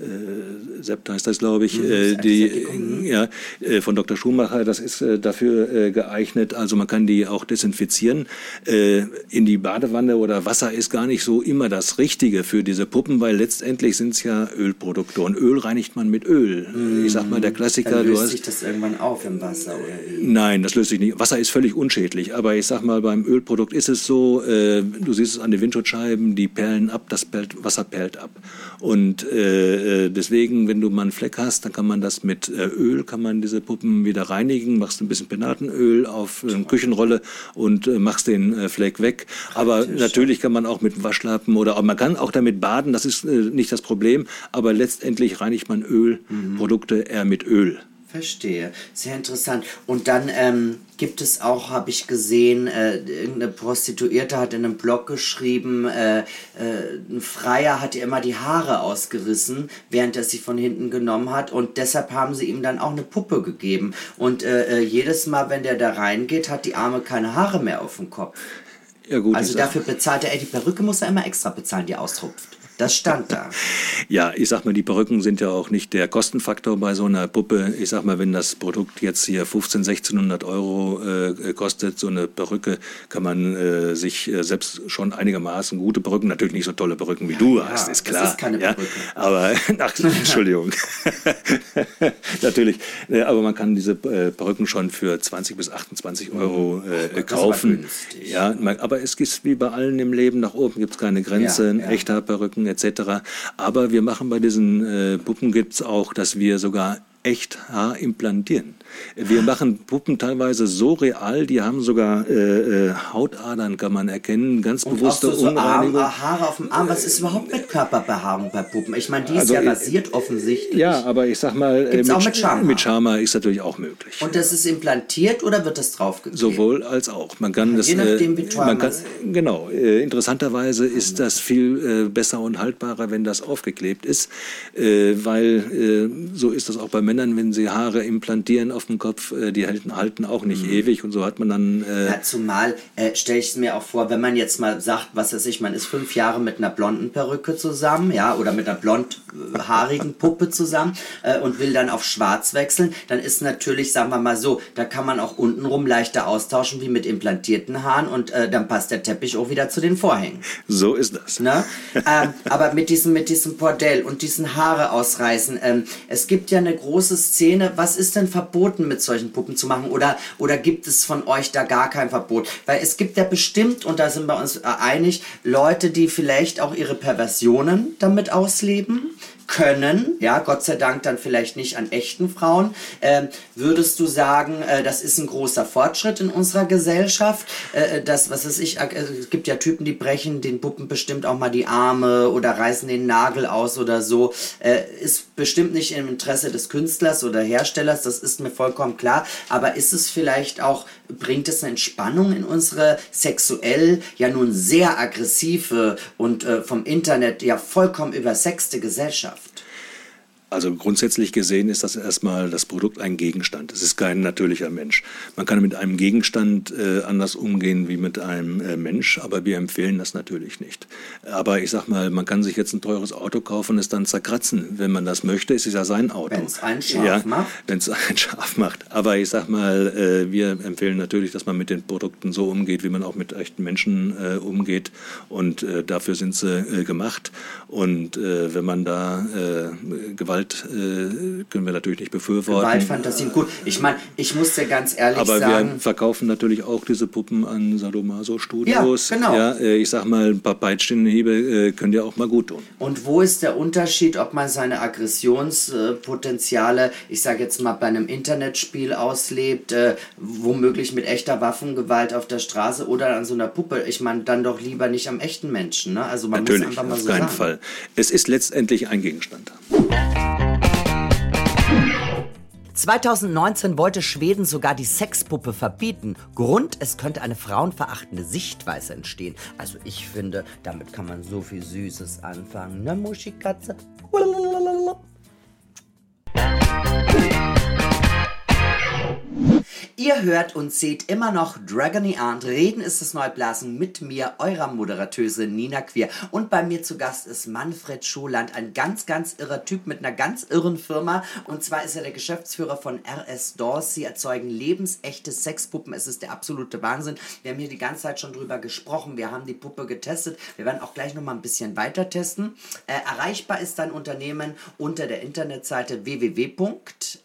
Speaker 3: äh, Sept heißt das, glaube ich, äh, die, äh, ja, äh, von Dr. Schumacher, das ist äh, dafür äh, geeignet. Also man kann die auch desinfizieren. Äh, in die Badewanne oder Wasser ist gar nicht so immer das Richtige für diese Puppen, weil letztendlich sind es ja Ölprodukte und Öl reinigt man mit Öl. Ich sag mal, der Klassiker,
Speaker 2: Dann
Speaker 3: du
Speaker 2: löst
Speaker 3: hast
Speaker 2: sich das irgendwann auf im Wasser oder wie?
Speaker 3: Nein, das löst sich nicht. Wasser ist völlig unschädlich. Aber ich sag mal, beim Ölprodukt ist es so, äh, du siehst es an den Windschutzscheiben, die perlen ab, das perlt, Wasser perlt ab. Und äh, äh, deswegen, wenn du mal einen Fleck hast, dann kann man das mit äh, Öl, kann man diese Puppen wieder reinigen, machst ein bisschen Penatenöl auf äh, Küchenrolle und äh, machst den äh, Fleck weg. Aber natürlich kann man auch mit Waschlappen oder aber man kann auch damit baden, das ist nicht das Problem. Aber letztendlich reinigt man Ölprodukte eher mit Öl.
Speaker 2: Verstehe, sehr interessant. Und dann ähm, gibt es auch, habe ich gesehen, äh, irgendeine Prostituierte hat in einem Blog geschrieben, äh, äh, ein Freier hat ihr immer die Haare ausgerissen, während er sie von hinten genommen hat. Und deshalb haben sie ihm dann auch eine Puppe gegeben. Und äh, äh, jedes Mal, wenn der da reingeht, hat die Arme keine Haare mehr auf dem Kopf.
Speaker 3: Ja gut,
Speaker 2: Also dafür bezahlt er, ey, die Perücke muss er immer extra bezahlen, die austropft. Das stand da.
Speaker 3: Ja, ich sag mal, die Perücken sind ja auch nicht der Kostenfaktor bei so einer Puppe. Ich sag mal, wenn das Produkt jetzt hier 15, 1600 Euro äh, kostet, so eine Perücke, kann man äh, sich äh, selbst schon einigermaßen gute Perücken, natürlich nicht so tolle Perücken wie du hast, ist
Speaker 2: das
Speaker 3: klar.
Speaker 2: ist keine
Speaker 3: ja,
Speaker 2: Perücke.
Speaker 3: aber, *laughs* ach, *laughs* Entschuldigung. *laughs* natürlich, äh, aber man kann diese äh, Perücken schon für 20 bis 28 Euro äh,
Speaker 2: das
Speaker 3: kaufen. Ja, aber es ist wie bei allen im Leben, nach oben gibt es keine Grenze.
Speaker 2: Ja, ja.
Speaker 3: Echter Perücken etc. Aber wir machen bei diesen äh, Puppen gibt's auch, dass wir sogar echt Haar implantieren. Wir machen Puppen teilweise so real, die haben sogar äh, äh, Hautadern, kann man erkennen, ganz
Speaker 2: Und auch
Speaker 3: bewusste
Speaker 2: so, so Arm. Haare auf dem Arm. Was ist überhaupt mit Körperbehaarung bei Puppen? Ich meine, die ist
Speaker 3: Also,
Speaker 2: ja
Speaker 3: äh,
Speaker 2: rasiert offensichtlich.
Speaker 3: Ja, aber ich sag mal, äh,
Speaker 2: Gibt's auch mit Schamhaar?
Speaker 3: mit Schamhaar ist natürlich auch möglich.
Speaker 2: Und das ist implantiert oder wird das draufgeklebt?
Speaker 3: Sowohl als auch. Man kann das.
Speaker 2: je nachdem, wie teuer
Speaker 3: man kann, genau. Äh, interessanterweise ist das viel äh, besser und haltbarer, wenn das aufgeklebt ist, weil so ist das auch bei Männern, wenn sie Haare implantieren auf dem Kopf, äh, die halten, halten auch nicht
Speaker 2: Mhm.
Speaker 3: ewig und so hat man dann. Äh,
Speaker 2: Ja, zumal äh, stelle ich es mir auch vor, wenn man jetzt mal sagt, was weiß ich, man ist fünf Jahre mit einer blonden Perücke zusammen, ja, oder mit einer blondhaarigen Puppe zusammen äh, und will dann auf schwarz wechseln, dann ist natürlich, sagen wir mal so, da kann man auch untenrum leichter austauschen wie mit implantierten Haaren und äh, dann passt der Teppich auch wieder zu den Vorhängen.
Speaker 3: so ist das.
Speaker 2: Ne? ähm, aber mit diesem, mit diesem Bordell und diesen Haare ausreißen, ähm, es gibt ja eine große Szene. Was ist denn verboten mit solchen Puppen zu machen? Oder, oder gibt es von euch da gar kein Verbot? Weil es gibt ja bestimmt, und da sind wir uns äh, einig, Leute, die vielleicht auch ihre Perversionen damit ausleben können, ja, Gott sei Dank dann vielleicht nicht an echten Frauen. Ähm, würdest du sagen, äh, das ist ein großer Fortschritt in unserer Gesellschaft? Äh, das, was weiß ich, äh, es gibt ja Typen, die brechen den Puppen bestimmt auch mal die Arme oder reißen den Nagel aus oder so. Äh, ist bestimmt nicht im Interesse des Künstlers oder Herstellers, das ist mir vollkommen klar. Aber ist es vielleicht auch, bringt es eine Entspannung in unsere sexuell ja nun sehr aggressive und äh, vom Internet ja vollkommen übersexte Gesellschaft? left.
Speaker 3: Also grundsätzlich gesehen ist das erstmal das Produkt ein Gegenstand. Es ist kein natürlicher Mensch. Man kann mit einem Gegenstand äh, anders umgehen wie mit einem äh, Mensch, aber wir empfehlen das natürlich nicht. Aber ich sag mal, man kann sich jetzt ein teures Auto kaufen und es dann zerkratzen. Wenn man das möchte, ist es ja sein Auto.
Speaker 2: Wenn es einen scharf
Speaker 3: ja,
Speaker 2: macht.
Speaker 3: Wenn es *laughs* einen scharf macht. Aber ich sag mal, äh, wir empfehlen natürlich, dass man mit den Produkten so umgeht, wie man auch mit echten Menschen äh, umgeht. Und äh, dafür sind sie äh, gemacht. Und wenn man da Gewalt Gewalt äh, können wir natürlich nicht befürworten.
Speaker 2: Gewaltfantasien, gut. Ich meine, ich muss dir ganz ehrlich
Speaker 3: Aber
Speaker 2: sagen.
Speaker 3: Aber wir verkaufen natürlich auch diese Puppen an Sadomaso Studios.
Speaker 2: Ja, genau.
Speaker 3: Ja, äh, ich sag mal, ein paar Peitschenhiebe äh, können dir auch mal gut tun.
Speaker 2: Und wo ist der Unterschied, ob man seine Aggressionspotenziale, ich sage jetzt mal, bei einem Internetspiel auslebt, äh, womöglich mit echter Waffengewalt auf der Straße oder an so einer Puppe? Ich meine, dann doch lieber nicht am echten Menschen. Ne? Also man
Speaker 3: natürlich,
Speaker 2: muss einfach mal
Speaker 3: auf
Speaker 2: so
Speaker 3: keinen
Speaker 2: sagen.
Speaker 3: Fall. Es ist letztendlich ein Gegenstand.
Speaker 2: 2019 wollte Schweden sogar die Sexpuppe verbieten. Grund, es könnte eine frauenverachtende Sichtweise entstehen. Also ich finde, damit kann man so viel Süßes anfangen. Ne, Muschikatze? Ihr hört und seht immer noch Dragony Arndt. Reden ist das Neublasen mit mir, eurer Moderatöse Nina Queer. Und bei mir zu Gast ist Manfred Scholand, ein ganz, ganz irrer Typ mit einer ganz irren Firma. Und zwar ist er der Geschäftsführer von RS Dolls. Sie erzeugen lebensechte Sexpuppen. Es ist der absolute Wahnsinn. Wir haben hier die ganze Zeit schon drüber gesprochen. Wir haben die Puppe getestet. Wir werden auch gleich noch mal ein bisschen weiter testen. Äh, erreichbar ist dein Unternehmen unter der Internetseite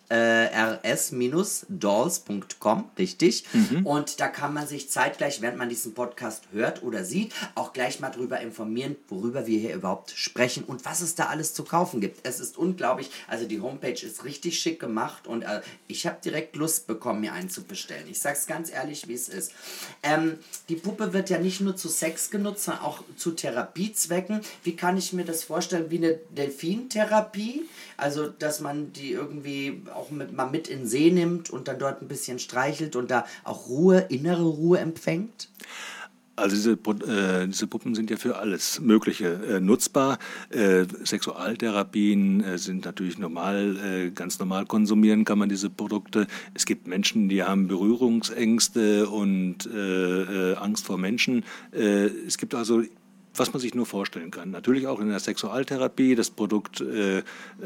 Speaker 2: www.rs-dolls.com, richtig?
Speaker 3: Mhm.
Speaker 2: Und da kann man sich zeitgleich, während man diesen Podcast hört oder sieht, auch gleich mal drüber informieren, worüber wir hier überhaupt sprechen und was es da alles zu kaufen gibt. Es ist unglaublich. Also die Homepage ist richtig schick gemacht und äh, ich habe direkt Lust bekommen, mir einen zu bestellen. Ich sag's ganz ehrlich, wie es ist. Ähm, die Puppe wird ja nicht nur zu Sex genutzt, sondern auch zu Therapiezwecken. Wie kann ich mir das vorstellen? Wie eine Delfintherapie? Also, dass man die irgendwie auch mit, mal mit in See nimmt und dann dort ein bisschen streichelt und da auch Ruhe, innere Ruhe empfängt?
Speaker 3: Also diese, äh, diese Puppen sind ja für alles Mögliche äh, nutzbar. Äh, Sexualtherapien äh, sind natürlich normal, äh, ganz normal konsumieren kann man diese Produkte. Es gibt Menschen, die haben Berührungsängste und äh, Angst vor Menschen. es gibt also was man sich nur vorstellen kann. Natürlich auch in der Sexualtherapie. Das Produkt äh,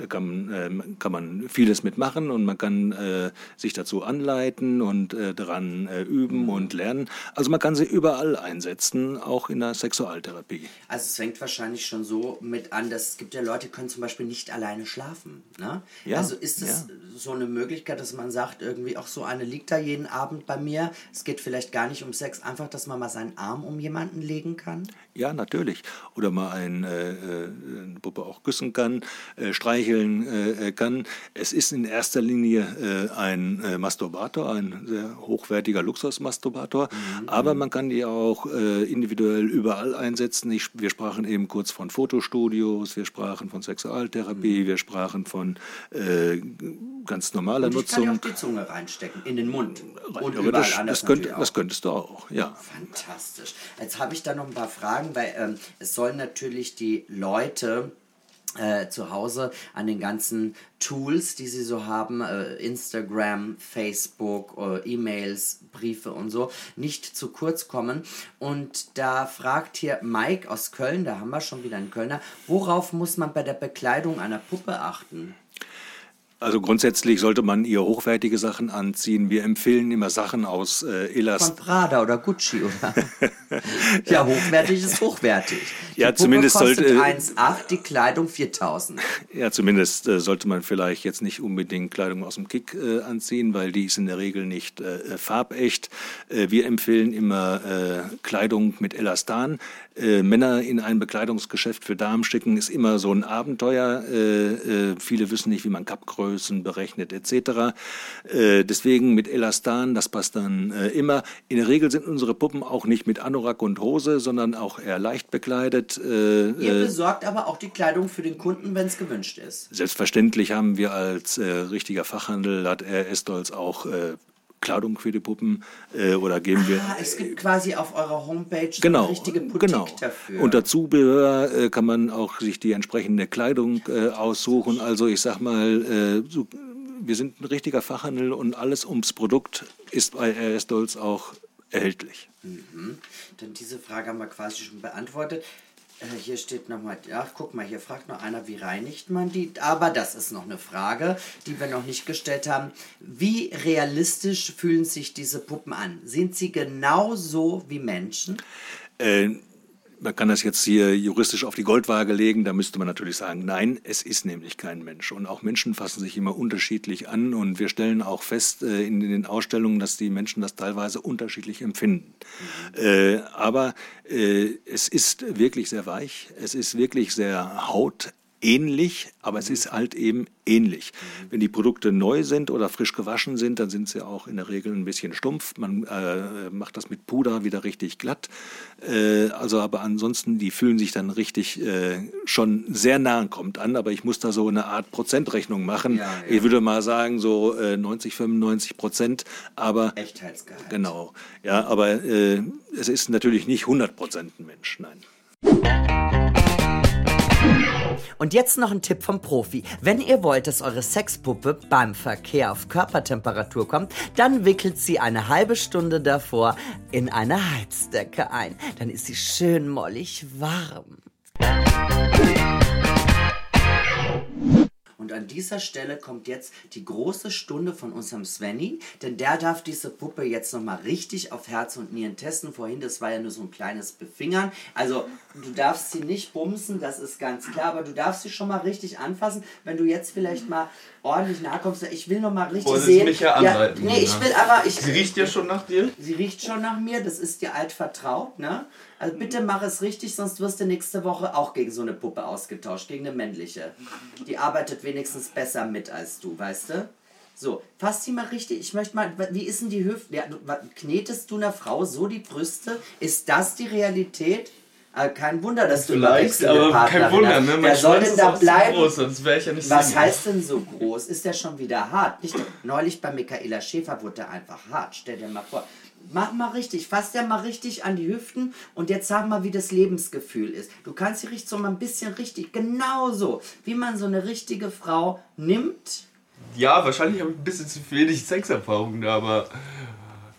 Speaker 3: kann, äh, kann man vieles mitmachen und man kann äh, sich dazu anleiten und äh, daran äh, üben und lernen. Also man kann sie überall einsetzen, auch in der Sexualtherapie.
Speaker 2: Also es fängt wahrscheinlich schon so mit an, dass es gibt ja Leute, die können zum Beispiel nicht alleine schlafen. Ne?
Speaker 3: Ja,
Speaker 2: also ist es
Speaker 3: ja.
Speaker 2: so eine Möglichkeit, dass man sagt, irgendwie auch so eine liegt da jeden Abend bei mir. Es geht vielleicht gar nicht um Sex, einfach, dass man mal seinen Arm um jemanden legen kann.
Speaker 3: Ja, natürlich. Oder mal ein, äh, eine Puppe auch küssen kann, äh, streicheln äh, kann. Es ist in erster Linie äh, ein äh, Masturbator, ein sehr hochwertiger Luxusmasturbator. Mhm. Aber man kann die auch äh, individuell überall einsetzen. Ich, wir sprachen eben kurz von Fotostudios, wir sprachen von Sexualtherapie, mhm. wir sprachen von ganz normaler
Speaker 2: Und ich
Speaker 3: Nutzung.
Speaker 2: kann ja auch die Zunge reinstecken, in den Mund. Und
Speaker 3: Ja,
Speaker 2: überall
Speaker 3: das,
Speaker 2: anders
Speaker 3: das, könnt,
Speaker 2: natürlich
Speaker 3: das könntest du auch, ja.
Speaker 2: Fantastisch. Jetzt habe ich da noch ein paar Fragen, weil ähm, es sollen natürlich die Leute äh, zu Hause an den ganzen Tools, die sie so haben, äh, Instagram, Facebook, äh, E-Mails, Briefe und so, nicht zu kurz kommen. Und da fragt hier Mike aus Köln, da haben wir schon wieder einen Kölner, worauf muss man bei der Bekleidung einer Puppe achten?
Speaker 3: Also grundsätzlich sollte man eher hochwertige Sachen anziehen. Wir empfehlen immer Sachen aus äh,
Speaker 2: Von
Speaker 3: Elast.
Speaker 2: Prada oder Gucci, oder? *laughs* ja, hochwertig ist hochwertig. Die
Speaker 3: Ja,
Speaker 2: Puppe
Speaker 3: zumindest
Speaker 2: kostet
Speaker 3: sollte-
Speaker 2: 1,8, die Kleidung 4000.
Speaker 3: Ja, zumindest äh, sollte man vielleicht jetzt nicht unbedingt Kleidung aus dem Kick äh, anziehen, weil die ist in der Regel nicht äh, farbecht. Äh, wir empfehlen immer äh, Kleidung mit Elastan. Äh, Männer in ein Bekleidungsgeschäft für Damen schicken ist immer so ein Abenteuer. Äh, äh, viele wissen nicht, wie man Kappgrößen berechnet etc. Äh, deswegen mit Elastan, das passt dann äh, immer. In der Regel sind unsere Puppen auch nicht mit Anorak und Hose, sondern auch eher leicht bekleidet. Äh,
Speaker 2: Ihr
Speaker 3: äh,
Speaker 2: besorgt aber auch die Kleidung für den Kunden, wenn es gewünscht ist.
Speaker 3: Selbstverständlich haben wir als äh, richtiger Fachhandel, hat RS Dolls auch äh, Kleidung für die Puppen äh, oder geben wir.
Speaker 2: Ah, es gibt quasi auf eurer Homepage
Speaker 3: Genau,
Speaker 2: eine richtige Boutique
Speaker 3: genau.
Speaker 2: dafür.
Speaker 3: Unter Zubehör äh, kann man auch sich die entsprechende Kleidung äh, aussuchen. Also ich sag mal, äh, so, wir sind ein richtiger Fachhandel und alles ums Produkt ist bei RS Dolls auch erhältlich.
Speaker 2: Denn diese Frage haben wir quasi schon beantwortet. Äh, hier steht nochmal, ach guck mal, hier fragt noch einer, wie reinigt man die? Aber das ist noch eine Frage, die wir noch nicht gestellt haben. Wie realistisch fühlen sich diese Puppen an? Sind sie genauso wie Menschen?
Speaker 3: Äh, man kann das jetzt hier juristisch auf die Goldwaage legen, da müsste man natürlich sagen, nein, es ist nämlich kein Mensch. Und auch Menschen fassen sich immer unterschiedlich an. Und wir stellen auch fest äh, in den Ausstellungen, dass die Menschen das teilweise unterschiedlich empfinden. Äh, aber äh, es ist wirklich sehr weich, es ist wirklich sehr hautähnlich, aber es ist halt eben ähnlich. Wenn die Produkte neu sind oder frisch gewaschen sind, dann sind sie auch in der Regel ein bisschen stumpf. Man äh, macht das mit Puder wieder richtig glatt. Äh, also aber ansonsten, die fühlen sich dann richtig äh, schon sehr nah kommt an. Aber ich muss da so eine Art Prozentrechnung machen.
Speaker 2: Ja, ja.
Speaker 3: Ich würde mal sagen so äh, 90, 95 Prozent. Aber
Speaker 2: Echtheitsgehalt.
Speaker 3: genau, ja, aber äh, es ist natürlich nicht 100 Prozent ein Mensch, nein.
Speaker 2: Und jetzt noch ein Tipp vom Profi. Wenn ihr wollt, dass eure Sexpuppe beim Verkehr auf Körpertemperatur kommt, dann wickelt sie eine halbe Stunde davor in eine Heizdecke ein. Dann ist sie schön mollig warm. Und an dieser Stelle kommt jetzt die große Stunde von unserem Svenny, denn der darf diese Puppe jetzt nochmal richtig auf Herz und Nieren testen. Vorhin, das war ja nur so ein kleines Befingern. Also, du darfst sie nicht bumsen, das ist ganz klar, aber du darfst sie schon mal richtig anfassen. Wenn du jetzt vielleicht mal ordentlich nahe kommst, ich will nochmal richtig
Speaker 1: Wollen Sie
Speaker 2: sehen.
Speaker 1: mich ja anleiten,
Speaker 2: nee, ich
Speaker 1: ja.
Speaker 2: will aber, ich,
Speaker 1: Sie riecht ja schon nach dir?
Speaker 2: Sie riecht schon nach mir, das ist dir alt vertraut, ne? Also bitte mach es richtig, sonst wirst du nächste Woche auch gegen so eine Puppe ausgetauscht, gegen eine männliche. Die arbeitet wenigstens besser mit als du, weißt du? So, fass sie mal richtig. Ich möchte mal, wie ist denn die Hüfte? Ja, knetest du einer Frau so die Brüste? Ist das die Realität? Äh, kein Wunder, dass du
Speaker 1: Vielleicht, aber kein
Speaker 2: Partnerin
Speaker 1: Wunder,
Speaker 2: hast.
Speaker 1: ne? Mein
Speaker 2: Wer soll denn da bleiben?
Speaker 1: groß, sonst wäre ich ja nicht
Speaker 2: Was
Speaker 1: Single.
Speaker 2: heißt denn so groß? Ist der schon wieder hart? Nicht, neulich bei Michaela Schäfer wurde er einfach hart. Stell dir mal vor. Mach mal richtig, fass dir mal richtig an die Hüften und jetzt sag mal, wie das Lebensgefühl ist. Du kannst sie richtig so mal ein bisschen richtig, genauso, wie man so eine richtige Frau nimmt.
Speaker 1: Ja, wahrscheinlich habe ich ein bisschen zu wenig Sexerfahrung da, aber.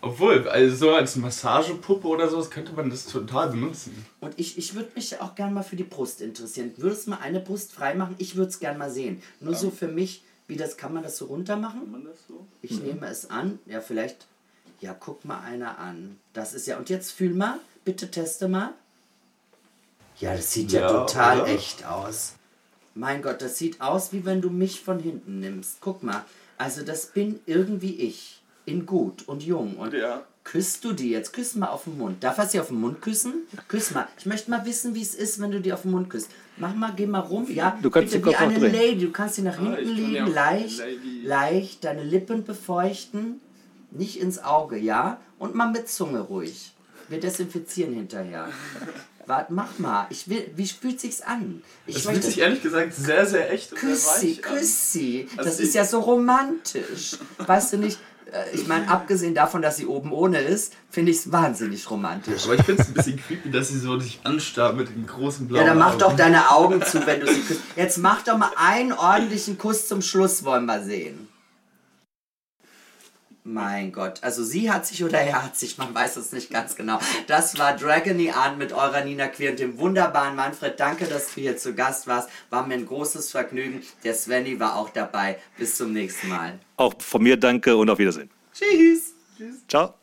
Speaker 1: Obwohl, also so als Massagepuppe oder sowas könnte man das total benutzen.
Speaker 2: Und ich, ich würde mich auch gern mal für die Brust interessieren. Würdest du mal eine Brust freimachen? Ich würde es gern mal sehen. Nur so für mich, wie das, kann man das so runter machen?
Speaker 1: man das so?
Speaker 2: Ich nehme es an. Ja, vielleicht. Ja, guck mal einer an. Das ist ja. Und jetzt fühl mal. Bitte teste mal. Ja, das sieht ja,
Speaker 1: Ja,
Speaker 2: total
Speaker 1: oder?
Speaker 2: echt aus. Mein Gott, das sieht aus, wie wenn du mich von hinten nimmst. Guck mal. Also, das bin irgendwie ich. In gut und jung. Und
Speaker 1: Ja.
Speaker 2: küsst du die jetzt? Küss mal auf den Mund. Darf er sie auf den Mund küssen? Küss mal. Ich möchte mal wissen, wie es ist, wenn du die auf den Mund küsst. Mach mal, geh mal rum. Ja,
Speaker 3: Du kannst
Speaker 2: bitte wie eine
Speaker 3: drehen.
Speaker 2: Lady. Du kannst sie nach hinten
Speaker 1: ich kann
Speaker 2: legen,
Speaker 1: ja
Speaker 2: leicht,
Speaker 1: Lady.
Speaker 2: leicht deine Lippen befeuchten, nicht ins Auge, ja? Und mal mit Zunge ruhig. Wir desinfizieren hinterher. Warte, mach mal. Ich will, wie fühlt sich's an? Ich
Speaker 1: Das fühlt sich ehrlich gesagt sehr, sehr echt und
Speaker 2: Küss
Speaker 1: sehr
Speaker 2: sie,
Speaker 1: an.
Speaker 2: küss sie. Das
Speaker 1: Also
Speaker 2: ist ja so romantisch. Weißt du nicht? Äh, Ich meine, abgesehen davon, dass sie oben ohne ist, finde ich es wahnsinnig romantisch.
Speaker 1: Aber ich finde es ein bisschen creepy, dass sie so dich anstarrt mit den großen blauen
Speaker 2: Ja, dann mach
Speaker 1: Augen.
Speaker 2: doch deine Augen zu, wenn du sie küsst. Jetzt mach doch mal einen ordentlichen Kuss zum Schluss, wollen wir sehen. Mein Gott, also sie hat sich oder er hat sich, man weiß es nicht ganz genau. Das war Dragony Art mit eurer Nina Queer und dem wunderbaren Manfred. Danke, dass du hier zu Gast warst. War mir ein großes Vergnügen. Der Svenny war auch dabei. Bis zum nächsten Mal.
Speaker 3: Auch von mir danke und auf Wiedersehen. Tschüss.
Speaker 2: Tschüss.
Speaker 3: Ciao.